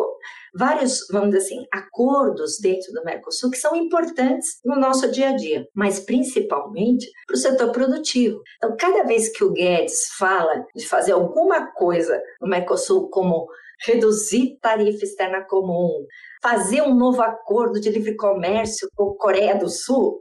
vários, vamos dizer assim, acordos dentro do Mercosul que são importantes no nosso dia a dia, mas principalmente para o setor produtivo. Então, cada vez que o Guedes fala de fazer alguma coisa no Mercosul, como reduzir tarifa externa comum, fazer um novo acordo de livre comércio com a Coreia do Sul,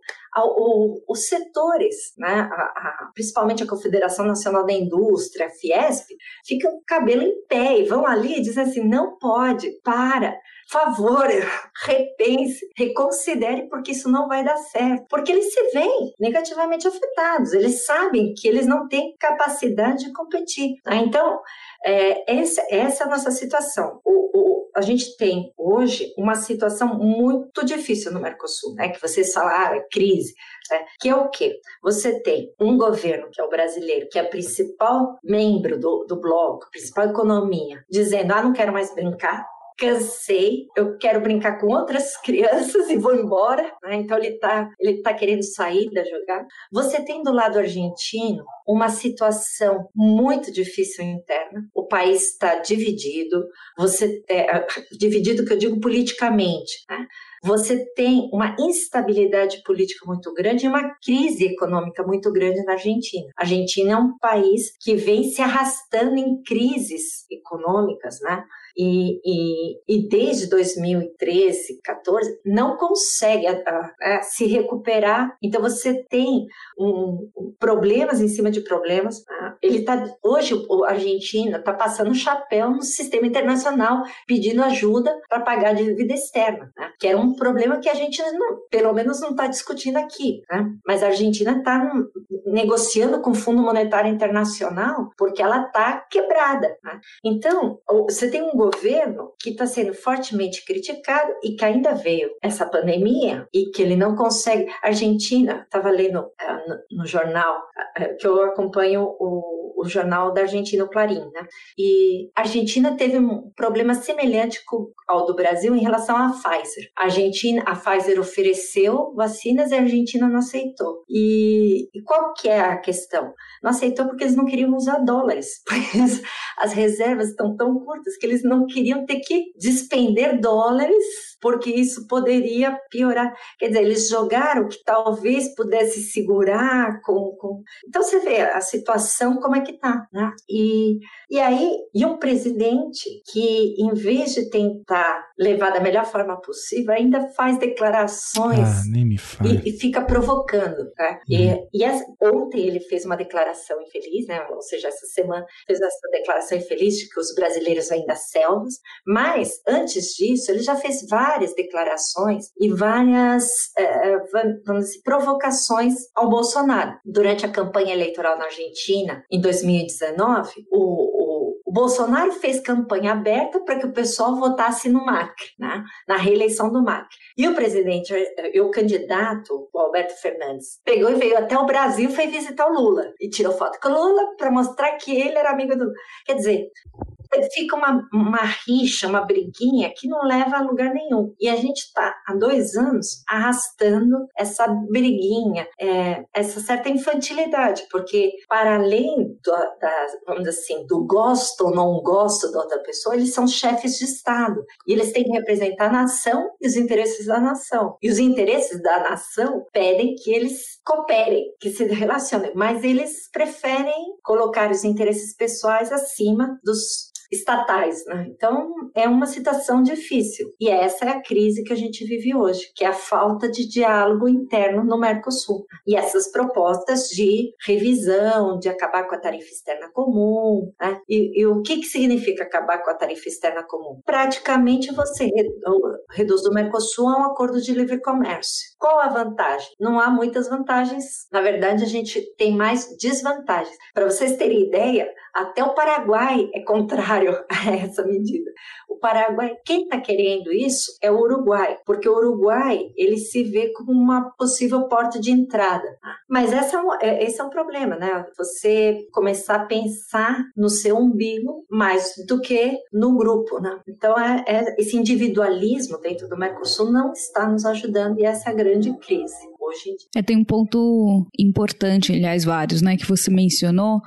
os setores, né, a, a, principalmente a Confederação Nacional da Indústria, a Fiesp, ficam o cabelo em pé e vão ali e dizem assim: não pode, para, favor, <laughs> repense, reconsidere, porque isso não vai dar certo. Porque eles se veem negativamente afetados, eles sabem que eles não têm capacidade de competir. Né? Então, é, essa, essa é a nossa situação. O, o, a gente tem hoje uma situação muito difícil no Mercosul, né? Que vocês falaram, ah, crise, né? que é o quê? Você tem um governo, que é o brasileiro, que é o principal membro do, do bloco, principal economia, dizendo, ah, não quero mais brincar, cansei, eu quero brincar com outras <laughs> crianças e vou embora. Né? Então ele está ele tá querendo sair da jogada. Você tem do lado argentino uma situação muito difícil interna. O país está dividido. Você é, dividido que eu digo politicamente. Né? Você tem uma instabilidade política muito grande e uma crise econômica muito grande na Argentina. A Argentina é um país que vem se arrastando em crises econômicas, né? E, e, e desde 2013, 14, não consegue a, a, a se recuperar. Então você tem um, um, problemas em cima de problemas. Tá? Ele tá hoje a Argentina está passando chapéu no sistema internacional pedindo ajuda para pagar a dívida externa, né? que era um problema que a gente não, pelo menos não está discutindo aqui. Né? Mas a Argentina está negociando com o Fundo Monetário Internacional porque ela está quebrada. Né? Então você tem um governo que está sendo fortemente criticado e que ainda veio essa pandemia e que ele não consegue. A Argentina, estava lendo uh, no, no, jornal, uh, que eu acompanho o, o jornal da Argentina, o Clarim, né? E a Argentina teve um problema semelhante ao do Brasil em relação à Pfizer. A Argentina, a Pfizer ofereceu vacinas e a Argentina não aceitou. E, e qual que é a questão? Não aceitou porque eles não queriam usar dólares. <laughs> As reservas estão tão curtas que eles não não queriam ter que despender dólares porque isso poderia piorar. Quer dizer, eles jogaram que talvez pudesse segurar com. com... Então você vê a situação como é que tá, né? E, e aí, e um presidente que, em vez de tentar levar da melhor forma possível, ainda faz declarações ah, nem me fala. E, e fica provocando. Uhum. E, e essa, ontem ele fez uma declaração infeliz, né? ou seja, essa semana fez essa declaração infeliz de que os brasileiros ainda selvas, mas antes disso ele já fez várias declarações e várias é, vamos dizer, provocações ao Bolsonaro. Durante a campanha eleitoral na Argentina, em 2019, o, o, Bolsonaro fez campanha aberta para que o pessoal votasse no Macri, né? na reeleição do Macri. E o presidente, e o candidato, o Alberto Fernandes, pegou e veio até o Brasil, foi visitar o Lula e tirou foto com o Lula para mostrar que ele era amigo do. Quer dizer, fica uma, uma rixa, uma briguinha que não leva a lugar nenhum. E a gente está há dois anos arrastando essa briguinha, é, essa certa infantilidade, porque para além do, da, vamos dizer assim, do gosto ou não gosto da outra pessoa, eles são chefes de Estado e eles têm que representar a nação e os interesses da nação. E os interesses da nação pedem que eles cooperem, que se relacionem, mas eles preferem colocar os interesses pessoais acima dos estatais. Né? Então, é uma situação difícil. E essa é a crise que a gente vive hoje, que é a falta de diálogo interno no Mercosul. E essas propostas de revisão, de acabar com a tarifa externa comum. Né? E, e, o que, que significa acabar com a tarifa externa comum? Praticamente você reduz o Mercosul a um acordo de livre comércio. Qual a vantagem? Não há muitas vantagens. Na verdade, a gente tem mais desvantagens. Para vocês terem ideia, até o Paraguai é contrário <laughs> a essa medida. O Paraguai, quem está querendo isso é o Uruguai, porque o Uruguai ele se vê como uma possível porta de entrada. Mas essa é é, esse é um problema, né? Você começar a pensar no seu umbigo mais do que no grupo, né? Então é, é esse individualismo dentro do Mercosul não está nos ajudando e essa é a grande crise hoje em dia. É, tem um ponto importante, aliás, vários, né, que você mencionou,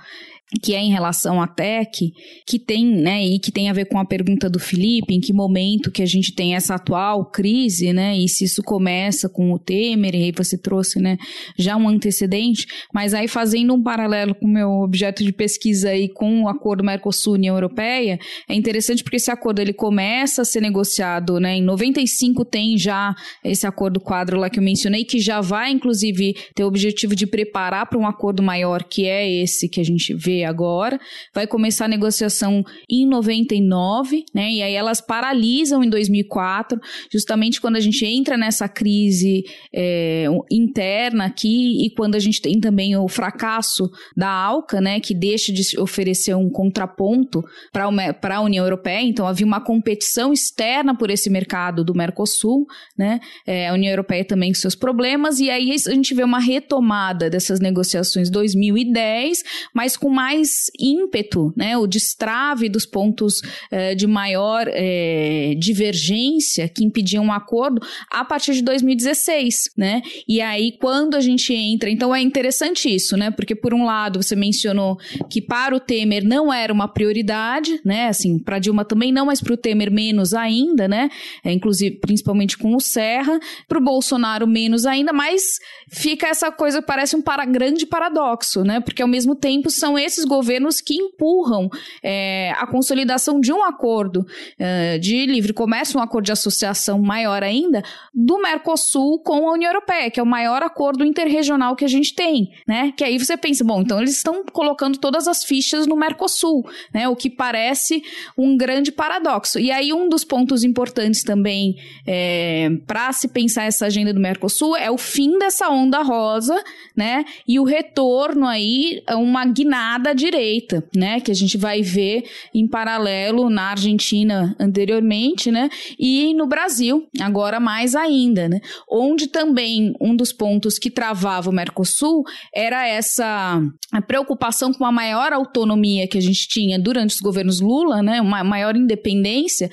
que é em relação à tech, que tem, né, e que tem a ver com a pergunta do Felipe, em que momento que a gente tem essa atual crise, né, e se isso começa com o Temer, e aí você trouxe, né, já um antecedente, mas aí fazendo um paralelo com o meu objeto de pesquisa aí com o acordo Mercosul-União Europeia, é interessante porque esse acordo ele começa a ser negociado, né, em 95 tem já esse acordo quadro lá que eu mencionei, que já vai, inclusive, ter o objetivo de preparar para um acordo maior, que é esse que a gente vê Agora, vai começar a negociação em 99, né? E aí elas paralisam em 2004, justamente quando a gente entra nessa crise é, interna aqui e quando a gente tem também o fracasso da ALCA, né? Que deixa de oferecer um contraponto para a União Europeia. Então havia uma competição externa por esse mercado do Mercosul, né? É, a União Europeia também com seus problemas e aí a gente vê uma retomada dessas negociações 2010, mas com mais ímpeto, né? O destrave dos pontos eh, de maior eh, divergência que impediam um acordo a partir de 2016, né? E aí quando a gente entra, então é interessante isso, né? Porque por um lado você mencionou que para o Temer não era uma prioridade, né? Assim, para Dilma também não, mas para o Temer menos ainda, né? É, inclusive principalmente com o Serra, para o Bolsonaro menos ainda, mas fica essa coisa parece um para, grande paradoxo, né? Porque ao mesmo tempo são esses governos que empurram é, a consolidação de um acordo é, de livre comércio, um acordo de associação maior ainda, do Mercosul com a União Europeia, que é o maior acordo interregional que a gente tem, né? Que aí você pensa, bom, então eles estão colocando todas as fichas no Mercosul, né? O que parece um grande paradoxo. E aí um dos pontos importantes também é, para se pensar essa agenda do Mercosul é o fim dessa onda rosa, né? E o retorno aí uma guinada à direita, né? Que a gente vai ver em paralelo na Argentina anteriormente, né? E no Brasil, agora mais ainda, né? Onde também um dos pontos que travava o Mercosul era essa preocupação com a maior autonomia que a gente tinha durante os governos Lula, né? Uma maior independência,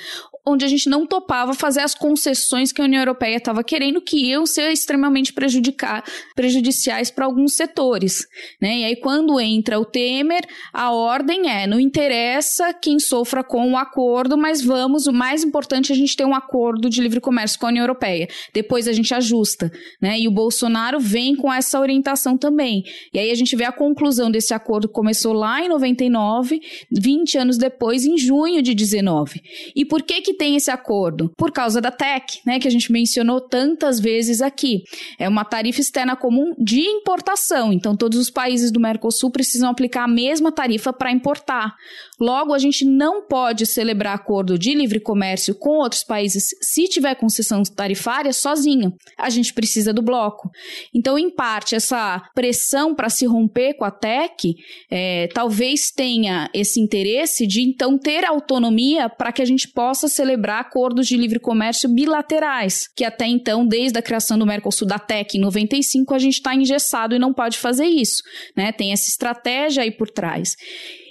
onde a gente não topava fazer as concessões que a União Europeia estava querendo, que iam ser extremamente prejudicar, prejudiciais para alguns setores. Né? E aí, quando entra o Temer, a ordem é: não interessa quem sofra com o acordo, mas vamos, o mais importante é a gente ter um acordo de livre comércio com a União Europeia. Depois a gente ajusta. Né? E o Bolsonaro vem com essa orientação também. E aí a gente vê a conclusão desse acordo, começou lá em 99, 20 anos depois, em junho de 19. E por que que tem esse acordo? Por causa da TEC, né, que a gente mencionou tantas vezes aqui. É uma tarifa externa comum de importação, então todos os países do Mercosul precisam aplicar a mesma tarifa para importar. Logo, a gente não pode celebrar acordo de livre comércio com outros países se tiver concessão tarifária sozinha. A gente precisa do bloco. Então, em parte, essa pressão para se romper com a TEC é, talvez tenha esse interesse de então ter autonomia para que a gente possa celebrar acordos de livre comércio bilaterais, que até então, desde a criação do Mercosul da TEC em 95, a gente está engessado e não pode fazer isso. Né? Tem essa estratégia aí por trás.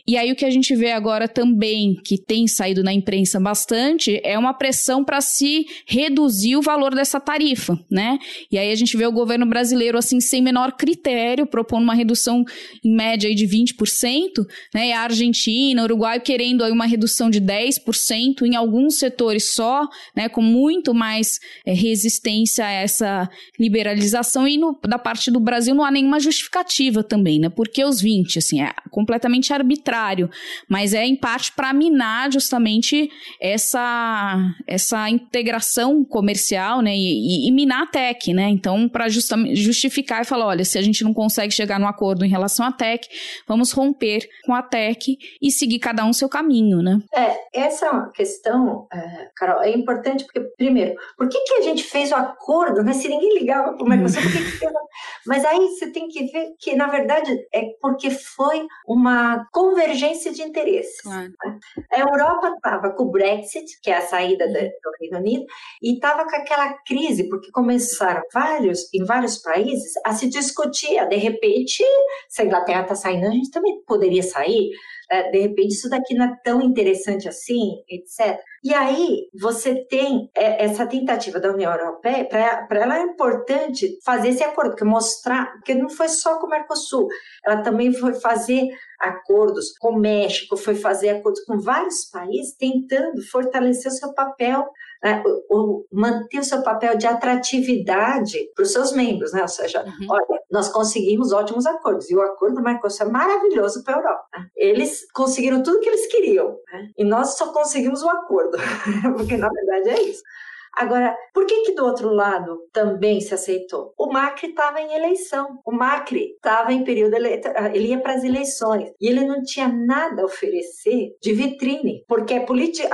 E aí o que a gente vê agora também, que tem saído na imprensa bastante, é uma pressão para se reduzir o valor dessa tarifa, né? E aí a gente vê o governo brasileiro, assim, sem menor critério, propondo uma redução em média aí de 20%, né? E a Argentina, Uruguai querendo aí uma redução de 10% em alguns setores só, né? Com muito mais é, resistência a essa liberalização. E no, da parte do Brasil não há nenhuma justificativa também, né? Porque os 20%, assim, é completamente arbitrário contrário, mas é em parte para minar justamente essa, essa integração comercial, né, e, e, minar a tech, né, então para justificar e falar, olha, se a gente não consegue chegar num acordo em relação à tech, vamos romper com a tech e seguir cada um seu caminho, né. É, essa é questão, é, Carol, é importante porque, primeiro, por que, que a gente fez o acordo, né, se ninguém ligava para o Mercosul, por que que... mas aí você tem que ver que, na verdade, é porque foi uma conversa convergência de interesses. Claro. Né? A Europa estava com o Brexit, que é a saída do Reino Unido, e estava com aquela crise, porque começaram vários, em vários países a se discutir, de repente, se a Inglaterra está saindo, a gente também poderia sair. É, de repente isso daqui não é tão interessante assim, etc. E aí você tem é, essa tentativa da União Europeia, para ela é importante fazer esse acordo, porque mostrar, porque não foi só com o Mercosul, ela também foi fazer acordos com o México, foi fazer acordos com vários países, tentando fortalecer o seu papel né, manter o seu papel de atratividade para os seus membros, né? Ou seja, uhum. olha, nós conseguimos ótimos acordos e o acordo do Mercosul é maravilhoso para a Europa. Né? Eles conseguiram tudo que eles queriam né? e nós só conseguimos o acordo, <laughs> porque na verdade é isso. Agora, por que que do outro lado também se aceitou? O Macri estava em eleição. O Macri estava em período eleitoral, ele ia para as eleições e ele não tinha nada a oferecer de vitrine, porque a,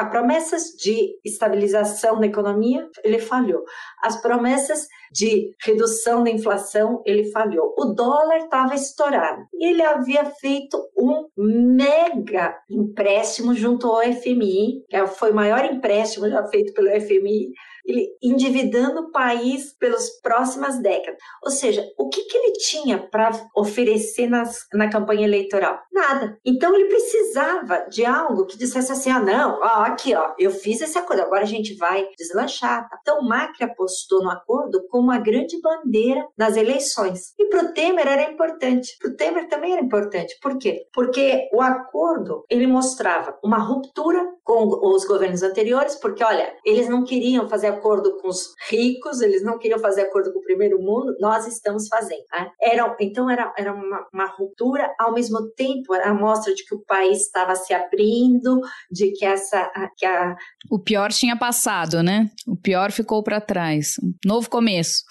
a promessas de estabilização da economia, ele falhou. As promessas de redução da inflação, ele falhou. O dólar estava estourado. E ele havia feito um mega empréstimo junto ao FMI, que foi o maior empréstimo já feito pelo FMI ele endividando o país pelas próximas décadas. Ou seja, o que, que ele tinha para oferecer nas, na campanha eleitoral? Nada. Então ele precisava de algo que dissesse assim: ah, não, ó, aqui, ó, eu fiz esse acordo, agora a gente vai deslanchar. Tá? Então Macri apostou no acordo como uma grande bandeira nas eleições. E para o Temer era importante. Para o Temer também era importante. Por quê? Porque o acordo ele mostrava uma ruptura com os governos anteriores, porque olha, eles não queriam fazer acordo com os ricos, eles não queriam fazer acordo com o primeiro mundo, nós estamos fazendo. Né? Era, então era, era uma, uma ruptura, ao mesmo tempo era a mostra de que o país estava se abrindo, de que essa que a... o pior tinha passado, né? O pior ficou para trás, novo começo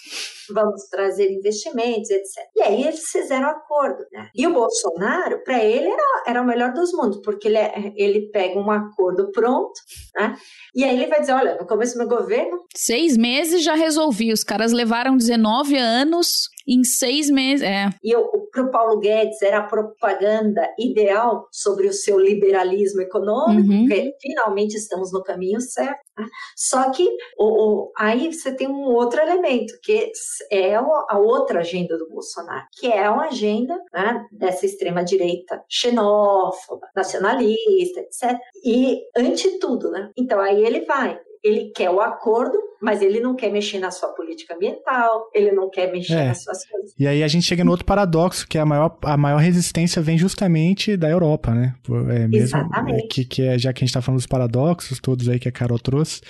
vamos trazer investimentos, etc. E aí eles fizeram acordo. Né? E o Bolsonaro, para ele, era, era o melhor dos mundos, porque ele, é, ele pega um acordo pronto, né? e aí ele vai dizer: olha, no começo do meu governo. Seis meses já resolvi. Os caras levaram 19 anos em seis meses. É. E para o Paulo Guedes era a propaganda ideal sobre o seu liberalismo econômico, uhum. porque finalmente estamos no caminho certo. Né? Só que o, o, aí você tem um outro elemento, que é a outra agenda do Bolsonaro, que é uma agenda né, dessa extrema-direita xenófoba, nacionalista, etc. E ante tudo, né? Então aí ele vai, ele quer o acordo, mas ele não quer mexer na sua política ambiental, ele não quer mexer é. nas suas coisas. E aí a gente chega no outro paradoxo, que é a maior, a maior resistência vem justamente da Europa, né? É mesmo, Exatamente. É, que, que é, já que a gente está falando dos paradoxos, todos aí que a Carol trouxe,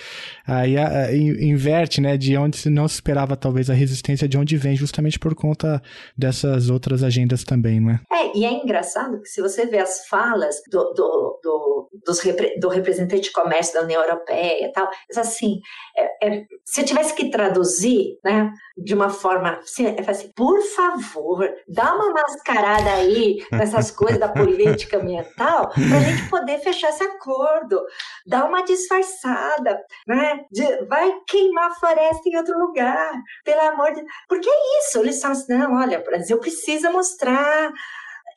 aí a, a, inverte, né? De onde não se esperava talvez a resistência, de onde vem, justamente por conta dessas outras agendas também, não é? É, e é engraçado que se você vê as falas do, do, do, dos, do representante de comércio da União Europeia e tal, assim, é, é, se eu tivesse que traduzir, né, de uma forma assim, é assim, por favor, dá uma mascarada aí <laughs> nessas coisas da política ambiental para a gente poder fechar esse acordo, dá uma disfarçada, né, de, vai queimar a floresta em outro lugar, pelo amor de porque é isso, eles falam assim, não, olha, o Brasil precisa mostrar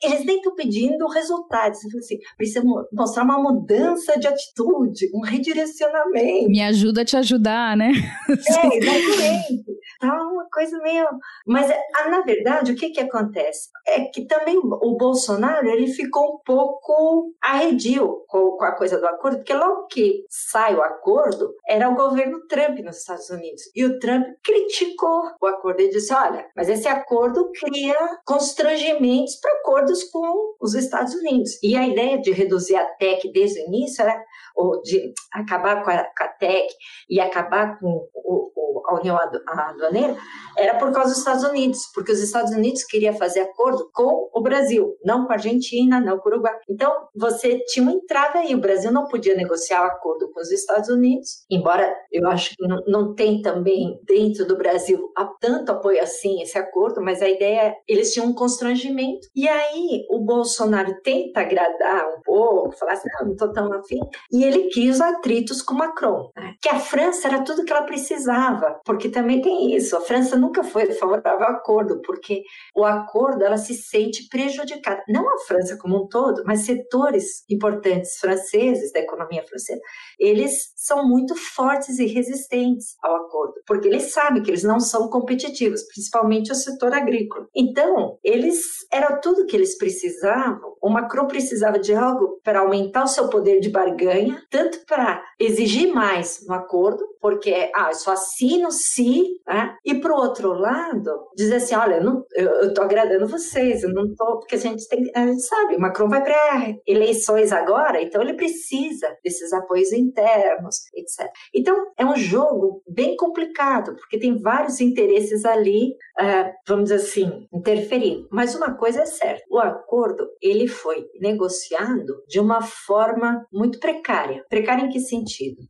eles nem estão pedindo resultados. Assim, precisa mostrar uma mudança de atitude, um redirecionamento. Me ajuda a te ajudar, né? É, exatamente. Tá uma coisa meio. Mas, ah, na verdade, o que, que acontece? É que também o Bolsonaro ele ficou um pouco arredio com, a coisa do acordo, porque logo que sai o acordo, era o governo Trump nos Estados Unidos. E o Trump criticou o acordo. Ele disse: olha, mas esse acordo cria constrangimentos para acordos com os Estados Unidos. E a ideia de reduzir a TEC desde o início era ou de acabar com a, com a TEC e acabar com o, o, a União Aduaneira, era por causa dos Estados Unidos, porque os Estados Unidos queriam fazer acordo com o Brasil, não com a Argentina, não com o Uruguai. Então, você tinha um entrave aí, o Brasil não podia negociar o acordo com os Estados Unidos, embora eu acho que não, não tem também dentro do Brasil tanto apoio assim esse acordo, mas a ideia é, eles tinham um constrangimento. E aí o Bolsonaro tenta agradar um pouco, falar assim, não, não tô tão afim, e ele quis atritos com Macron, né? que a França era tudo que ela precisava, porque também tem isso, a França nunca foi favorável ao acordo, porque o acordo ela se sente prejudicada, não a França como um todo, mas setores importantes franceses da economia francesa, eles são muito fortes e resistentes ao acordo, porque eles sabem que eles não são competitivos, principalmente o setor agrícola. Então, eles era tudo que eles precisavam. O Macron precisava de algo para aumentar o seu poder de barganha, tanto para exigir mais no acordo, porque ah, eu só assino se, né? e para o outro lado, dizer assim, olha, eu estou agradando vocês, eu não estou, porque a gente tem, a gente sabe, o Macron vai para eleições agora, então ele precisa desses apoios internos, etc. Então é um jogo bem complicado, porque tem vários interesses ali, uh, vamos dizer assim, interferindo. Mas uma coisa é certa, o acordo ele foi negociado de uma forma muito precária. Precária em que sentido?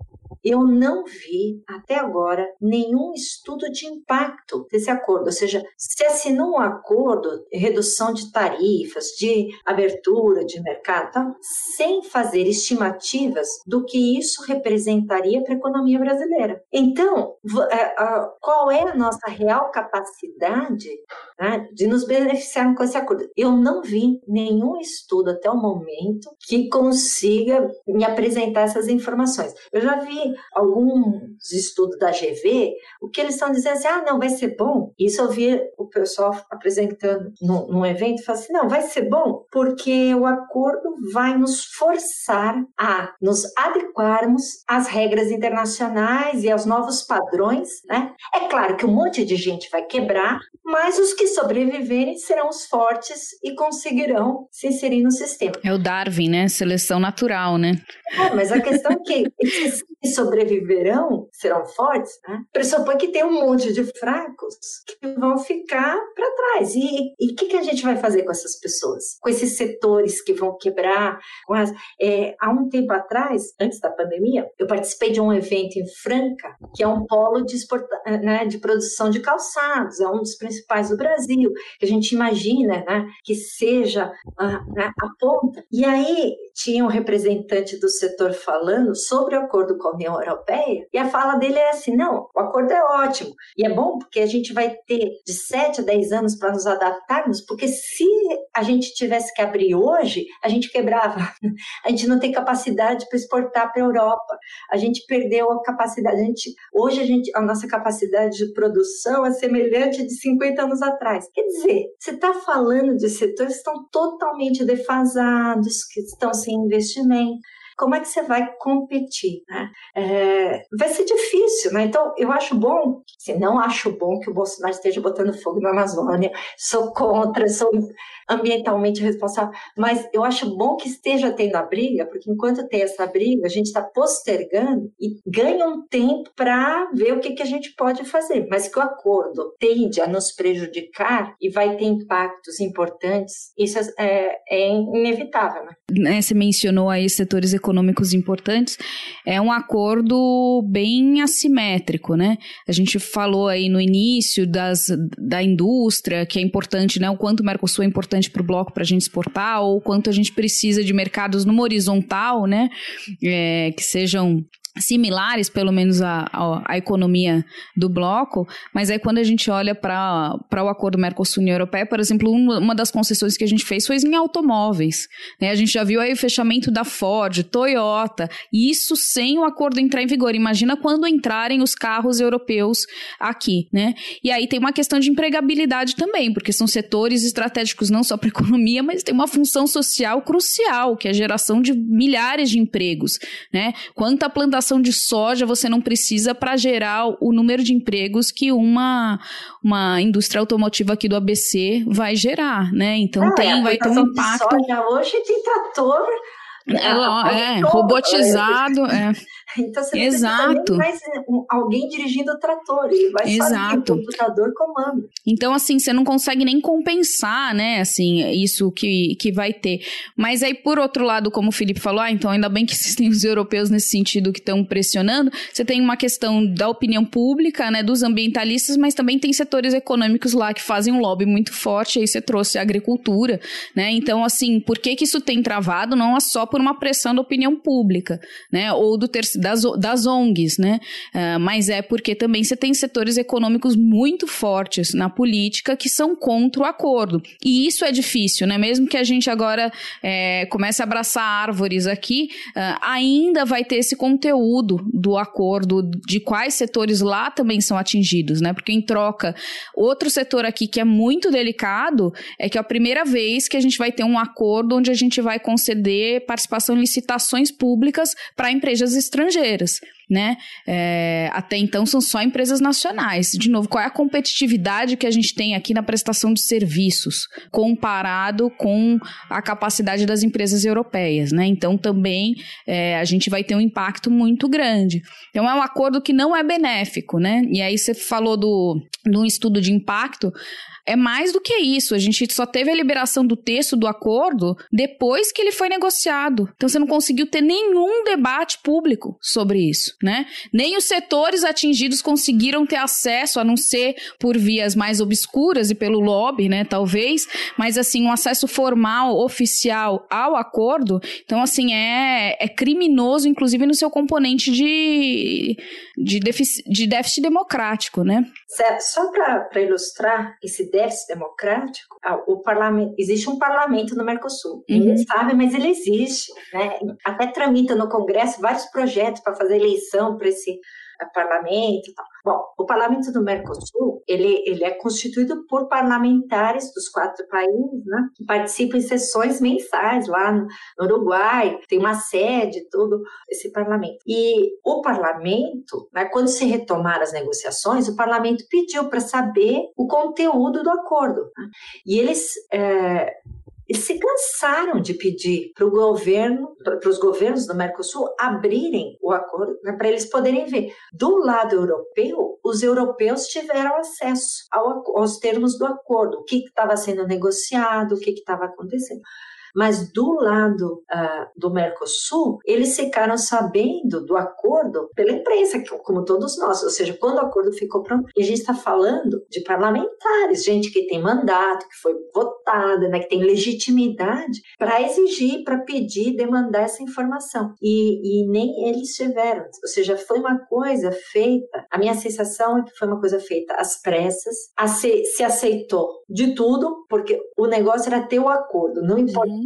Eu não vi até agora nenhum estudo de impacto desse acordo, ou seja, se assinou um acordo, redução de tarifas, de abertura de mercado, tá? sem fazer estimativas do que isso representaria para a economia brasileira. Então, é, qual é a nossa real capacidade né, de nos beneficiar com esse acordo? Eu não vi nenhum estudo até o momento que consiga me apresentar essas informações. Eu já vi alguns estudos da GV, o que eles estão dizendo assim, ah, não, vai ser bom. Isso eu vi o pessoal apresentando num, num evento, falou assim, não, vai ser bom, porque o acordo vai nos forçar a nos adequarmos às regras internacionais e aos novos padrões, né? É claro que um monte de gente vai quebrar, mas os que sobreviverem serão os fortes e conseguirão se inserir no sistema. É o Darwin, né? Seleção natural, né? É, mas a questão é que esses que sobreviverão serão fortes, né? Pressupõe que tem um monte de fracos que vão ficar para trás. E o que, que a gente vai fazer com essas pessoas? Com esses setores que vão quebrar? As, é, há um tempo atrás, antes da pandemia, eu participei de um evento em Franca, que é um polo de, exporta, né, de produção de calçados, é um dos principais do Brasil, que a gente imagina né, que seja a, a, a ponta. E aí tinha um representante do setor falando sobre o acordo a União Europeia, e a fala dele é assim: não, o acordo é ótimo, e é bom porque a gente vai ter de 7 a 10 anos para nos adaptarmos, porque se a gente tivesse que abrir hoje, a gente quebrava. <laughs> A gente não tem capacidade para exportar para a Europa. A gente perdeu a capacidade. A gente, hoje a, gente, a nossa capacidade de produção é semelhante de 50 anos atrás. Quer dizer, você está falando de setores que estão totalmente defasados, que estão sem investimento como é que você vai competir? Né? É, vai ser difícil, né? Então, eu acho bom, se não acho bom que o Bolsonaro esteja botando fogo na Amazônia, sou contra, sou ambientalmente responsável, mas eu acho bom que esteja tendo a briga, porque enquanto tem essa briga, a gente está postergando e ganha um tempo para ver o que, que a gente pode fazer, mas que o acordo tende a nos prejudicar e vai ter impactos importantes, isso é, é inevitável. Né? né você mencionou aí setores econômicos importantes, é um acordo bem assimétrico, né? A gente falou aí no início das, da indústria, que é importante, né? O quanto o Mercosul é importante para o bloco para a gente exportar, ou quanto a gente precisa de mercados numa horizontal, né? É, que sejam similares, pelo menos a, a, economia do bloco, mas aí quando a gente olha para o acordo Mercosul-União Europeia, por exemplo, uma, uma, das concessões que a gente fez foi em automóveis. Né? A gente já viu aí o fechamento da Ford, Toyota, e isso sem o acordo entrar em vigor. Imagina quando entrarem os carros europeus aqui, né? E aí tem uma questão de empregabilidade também, porque são setores estratégicos não só para a <laughs> economia, mas tem uma função social crucial, que é a geração de milhares de empregos, né? Quanta plantação plantação de soja você não precisa para gerar o número de empregos que uma, uma indústria automotiva aqui do ABC vai gerar, né? Então ah, tem, é, vai ter um impacto. Soja hoje tem trator. É, é robotizado, é. <laughs> Então você Exato. mais alguém dirigindo o trator, ele vai Exato. o computador comando. Então assim, você não consegue nem compensar, né, assim, isso que, que vai ter. Mas aí por outro lado, como o Felipe falou, ah, então ainda bem que <laughs> existem os europeus nesse sentido que estão pressionando, você tem uma questão da opinião pública, né, dos ambientalistas, mas também tem setores econômicos lá que fazem um lobby muito forte, aí você trouxe a agricultura, né? Então assim, por que que isso tem travado? Não é só por uma pressão da opinião pública, né, ou do terceiro das, das ONGs, né? Uh, mas é porque também você tem setores econômicos muito fortes na política que são contra o acordo. E isso é difícil, né? Mesmo que a gente agora é, comece a abraçar árvores aqui, uh, ainda vai ter esse conteúdo do acordo de quais setores lá também são atingidos, né? Porque em troca, outro setor aqui que é muito delicado é que é a primeira vez que a gente vai ter um acordo onde a gente vai conceder participação em licitações públicas para empresas estrangeiras estrangeiras, né? É, até então são só empresas nacionais. De novo, qual é a competitividade que a gente tem aqui na prestação de serviços comparado com a capacidade das empresas europeias, né? Então também é, a gente vai ter um impacto muito grande. Então é um acordo que não é benéfico, né? E aí você falou do, um estudo de impacto é mais do que isso. A gente só teve a liberação do texto do acordo depois que ele foi negociado. Então você não conseguiu ter nenhum debate público sobre isso. né? Nem os setores atingidos conseguiram ter acesso, a não ser por vias mais obscuras e pelo lobby, né? Talvez, mas assim, um acesso formal, oficial ao acordo. Então, assim, é, é criminoso, inclusive no seu componente de, de, déficit, de déficit democrático, né? Só para ilustrar esse déficit democrático, o parlamento, existe um parlamento no Mercosul. Uhum. Ninguém sabe, mas ele existe. Né? Até tramita no Congresso vários projetos para fazer eleição para esse parlamento e tal. Bom, o parlamento do Mercosul, ele, ele é constituído por parlamentares dos quatro países, né, que participam em sessões mensais lá no, no Uruguai, tem uma sede, tudo, esse parlamento. E o parlamento, né, quando se retomaram as negociações, o parlamento pediu para saber o conteúdo do acordo. Né, e eles é, eles se cansaram de pedir para o governo, para os governos do Mercosul abrirem o acordo né, para eles poderem ver. Do lado europeu, os europeus tiveram acesso ao, aos termos do acordo, o que estava sendo negociado, o que estava acontecendo. Mas do lado uh, do Mercosul, eles ficaram sabendo do acordo pela imprensa, como todos nós. Ou seja, quando o acordo ficou pronto, a gente está falando de parlamentares, gente que tem mandato, que foi votada, né, que tem legitimidade para exigir, para pedir, demandar essa informação. E, e nem eles tiveram. Ou seja, foi uma coisa feita. A minha sensação é que foi uma coisa feita às pressas, se, se aceitou de tudo, porque o negócio era ter o acordo, não importa uhum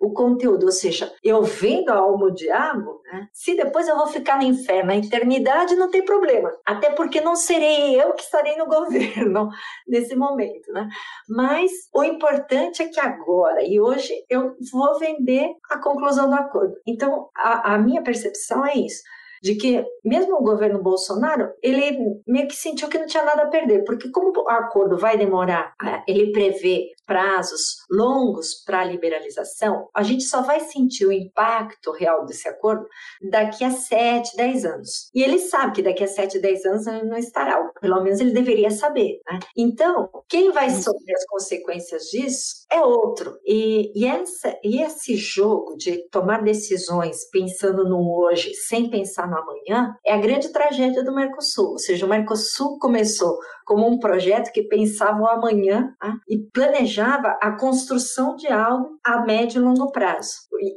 o conteúdo, ou seja, eu vendo a alma do diabo, né? se depois eu vou ficar no inferno, na eternidade, não tem problema, até porque não serei eu que estarei no <laughs> governo nesse momento, né? Mas o importante é que agora e hoje eu vou vender a conclusão do acordo. Então, a, a minha percepção é isso de que mesmo o governo Bolsonaro, ele meio que sentiu que não tinha nada a perder, porque como o acordo vai demorar, ele prevê prazos longos para a liberalização, a gente só vai sentir o impacto real desse acordo daqui a 7, 10 anos. E ele sabe que daqui a 7, 10 anos ele não estará, ou pelo menos ele deveria saber. Né? Então, quem vai sofrer as consequências disso é outro. E, e, essa, e esse jogo de tomar decisões pensando no hoje, sem pensar no amanhã, é a grande tragédia do Mercosul. Ou seja, o Mercosul começou como um projeto que pensava o amanhã tá? e planejava a construção de algo a médio e longo prazo.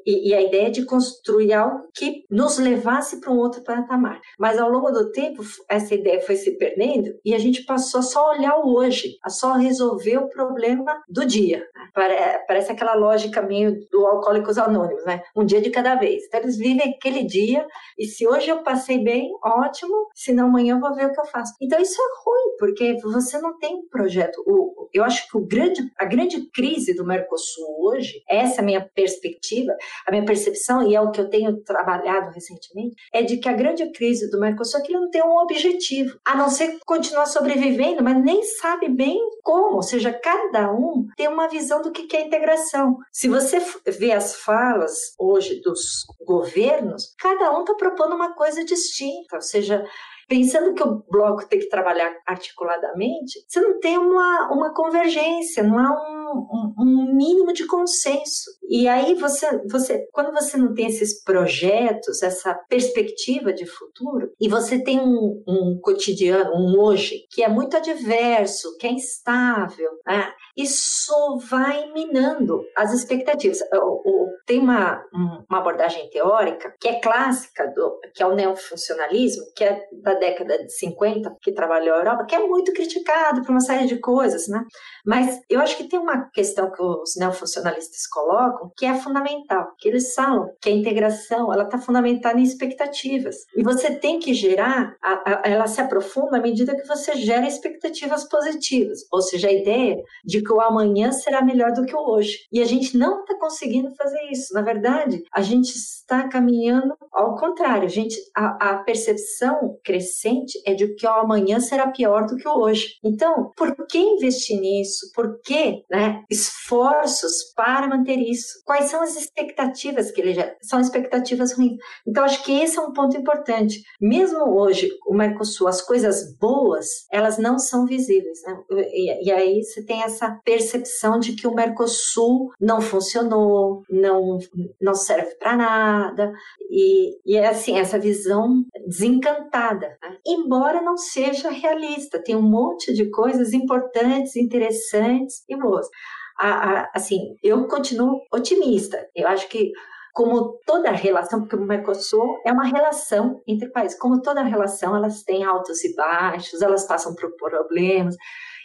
E, e, a ideia de construir algo que nos levasse para um outro patamar. Mas ao longo do tempo, essa ideia foi se perdendo e a gente passou só olhar o hoje, a só resolver o problema do dia. Parece aquela lógica meio do Alcoólicos Anônimos, né? Um dia de cada vez. Então eles vivem aquele dia e se hoje eu passei bem, ótimo, se não amanhã eu vou ver o que eu faço. Então isso é ruim, porque você não tem projeto. Eu acho que o grande, a grande crise do Mercosul hoje, essa é a minha perspectiva, a minha percepção, e é o que eu tenho trabalhado recentemente, é de que a grande crise do Mercosul é que ele não tem um objetivo, a não ser continuar sobrevivendo, mas nem sabe bem como. Ou seja, cada um tem uma visão do que é integração. Se você vê as falas hoje dos governos, cada um está propondo uma coisa distinta, ou seja, pensando que o bloco tem que trabalhar articuladamente, você não tem uma, uma convergência, não há um, um, um mínimo de consenso. E aí você, você, quando você não tem esses projetos, essa perspectiva de futuro, e você tem um, um cotidiano, um hoje, que é muito adverso, que é instável, né? isso vai minando as expectativas. Tem uma, uma abordagem teórica que é clássica, do, que é o neofuncionalismo, que é da década de 50, que trabalhou a Europa, que é muito criticado por uma série de coisas, né? Mas eu acho que tem uma questão que os neofuncionalistas colocam que é fundamental, que eles falam que a integração ela está fundamentada em expectativas e você tem que gerar, a, a, ela se aprofunda à medida que você gera expectativas positivas, ou seja, a ideia de que o amanhã será melhor do que o hoje. E a gente não está conseguindo fazer isso. Na verdade, a gente está caminhando ao contrário. A gente, a, a percepção crescente é de que o amanhã será pior do que o hoje. Então, por que investir nisso? Por que né, esforços para manter isso? Quais são as expectativas que ele gera? São expectativas ruins. Então, acho que esse é um ponto importante. Mesmo hoje, o Mercosul, as coisas boas, elas não são visíveis. Né? E, e aí você tem essa percepção de que o Mercosul não funcionou, não, não, serve para nada. E, e é assim, essa visão desencantada, né? embora não seja realista, tem um monte de coisas importantes, interessantes e boas. A, a, assim, eu continuo otimista. Eu acho que como toda relação, porque o Mercosul é uma relação entre países, como toda relação, elas têm altos e baixos, elas passam por problemas.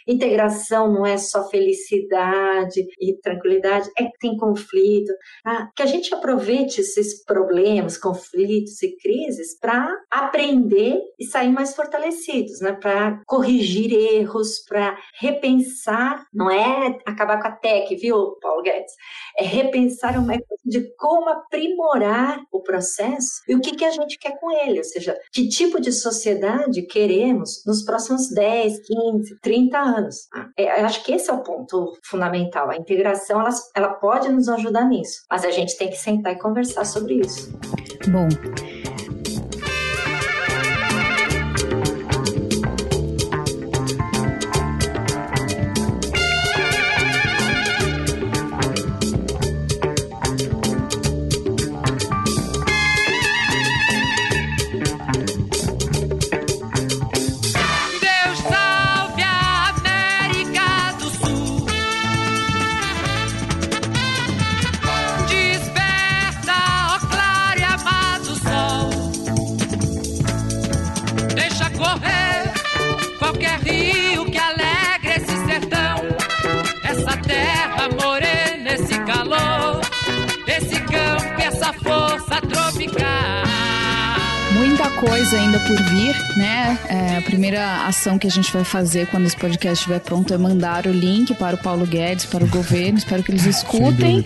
Integração não é só felicidade e tranquilidade, é que tem conflito. Ah, que a gente aproveite esses problemas, conflitos e crises para aprender e sair mais fortalecidos, né? para corrigir erros, para repensar, não é acabar com a tech, viu, Paulo Guedes? É repensar o método de como aprimorar o processo e o que, que a gente quer com ele, ou seja, que tipo de sociedade queremos nos próximos 10, 15, 30 anos anos. É, acho que esse é o ponto fundamental. A integração ela, ela pode nos ajudar nisso, mas a gente tem que sentar e conversar sobre isso. Bom, coisa ainda por vir, né? É, a primeira ação que a gente vai fazer quando esse podcast estiver pronto é mandar o link para o Paulo Guedes, para o governo. Espero que eles escutem.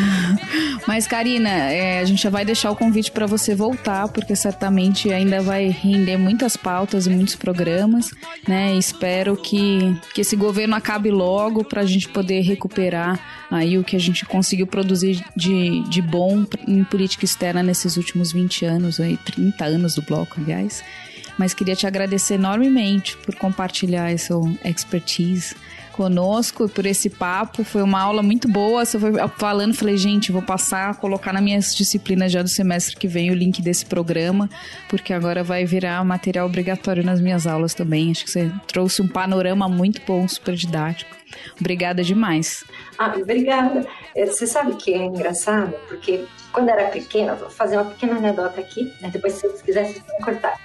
<laughs> Mas, Karina, é, a gente já vai deixar o convite para você voltar, porque certamente ainda vai render muitas pautas e muitos programas, né? Espero que, que esse governo acabe logo para a gente poder recuperar aí o que a gente conseguiu produzir de, de bom em política externa nesses últimos 20 anos, aí 30 anos do bloco, aliás. Mas queria te agradecer enormemente por compartilhar essa expertise conosco por esse papo. Foi uma aula muito boa. Você foi falando, falei, gente, vou passar colocar nas minhas disciplinas já do semestre que vem o link desse programa, porque agora vai virar material obrigatório nas minhas aulas também. Acho que você trouxe um panorama muito bom, super didático. Obrigada demais. Ah, obrigada. É, você sabe que é engraçado? Porque quando era pequena, vou fazer uma pequena anedota aqui, né? depois se vocês quiserem, vocês cortar.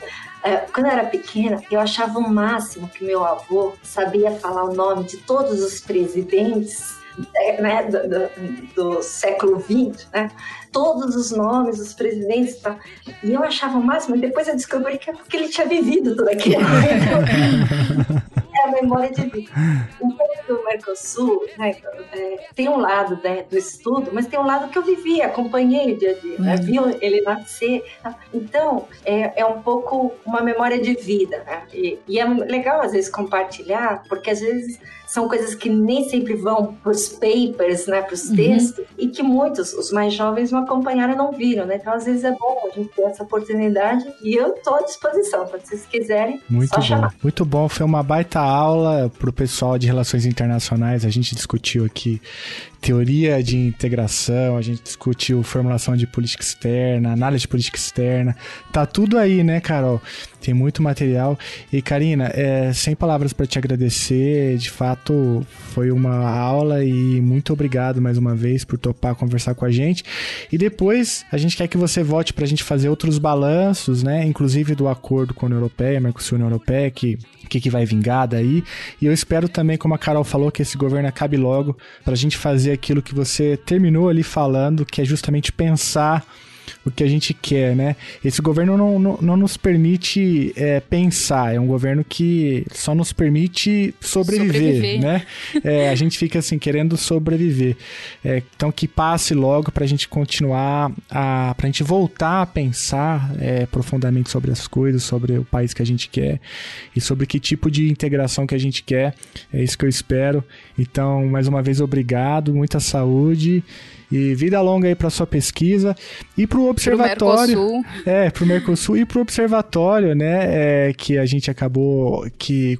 É, quando eu era pequena, eu achava o máximo que meu avô sabia falar o nome de todos os presidentes é, né, do, do, do, século XX, né? todos os nomes dos presidentes e tal. E eu achava o máximo, e depois eu descobri que é porque ele tinha vivido tudo aquilo. <laughs> é a memória de vida. Então, do Mercosul, né, é, tem um lado né, do estudo, mas tem um lado que eu vivi, acompanhei o dia a dia, né, uhum. vi ele nascer. Então, é, é um pouco uma memória de vida. Né? E, e é legal, às vezes, compartilhar, porque às vezes são coisas que nem sempre vão para os papers, né, para os uhum. textos, e que muitos, os mais jovens, não acompanharam e não viram, né? Então, às vezes é bom a gente ter essa oportunidade e eu estou à disposição, quando vocês quiserem, Muito só bom. chamar. Muito bom, foi uma baita aula para o pessoal de relações internacionais, a gente discutiu aqui teoria de integração, a gente discutiu formulação de política externa, análise de política externa. Tá tudo aí, né, Carol? Tem muito material. E, Karina, é, sem palavras para te agradecer. De fato, foi uma aula e muito obrigado mais uma vez por topar conversar com a gente. E depois, a gente quer que você volte para a gente fazer outros balanços, né? Inclusive do acordo com a União Europeia, Mercosul União Europeia, que que, que vai vingar daí. E eu espero também, como a Carol falou, que esse governo acabe logo para a gente fazer aquilo que você terminou ali falando, que é justamente pensar o que a gente quer, né? Esse governo não, não, não nos permite é, pensar, é um governo que só nos permite sobreviver, sobreviver. né? É, a gente fica assim, querendo sobreviver. É, então que passe logo para a gente continuar, a, pra gente voltar a pensar é, profundamente sobre as coisas, sobre o país que a gente quer e sobre que tipo de integração que a gente quer. É isso que eu espero. Então, mais uma vez, obrigado, muita saúde E vida longa aí para sua pesquisa e para o observatório. Pro Mercosul. É, para o Mercosul e para o observatório, né? É, que a gente acabou que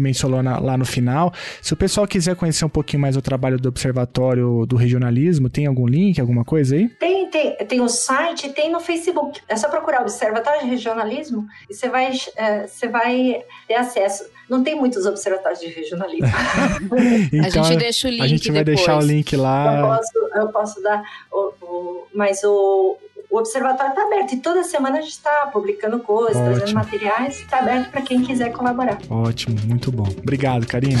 mencionou na, lá no final. Se o pessoal quiser conhecer um pouquinho mais o trabalho do observatório do regionalismo, tem algum link, alguma coisa aí? Tem, tem, tem o site, tem no Facebook. É só procurar Observatório de Regionalismo e você vai, é, você vai ter acesso. Não tem muitos observatórios de regionalismo. então, <laughs> a gente deixa o link. A gente vai depois. deixar o link lá. Eu posso, eu posso dar. O, o, mas o, o observatório está aberto e toda semana a gente está publicando coisas, Ótimo. trazendo materiais. Está aberto para quem quiser colaborar. Ótimo, muito bom. Obrigado, Karina.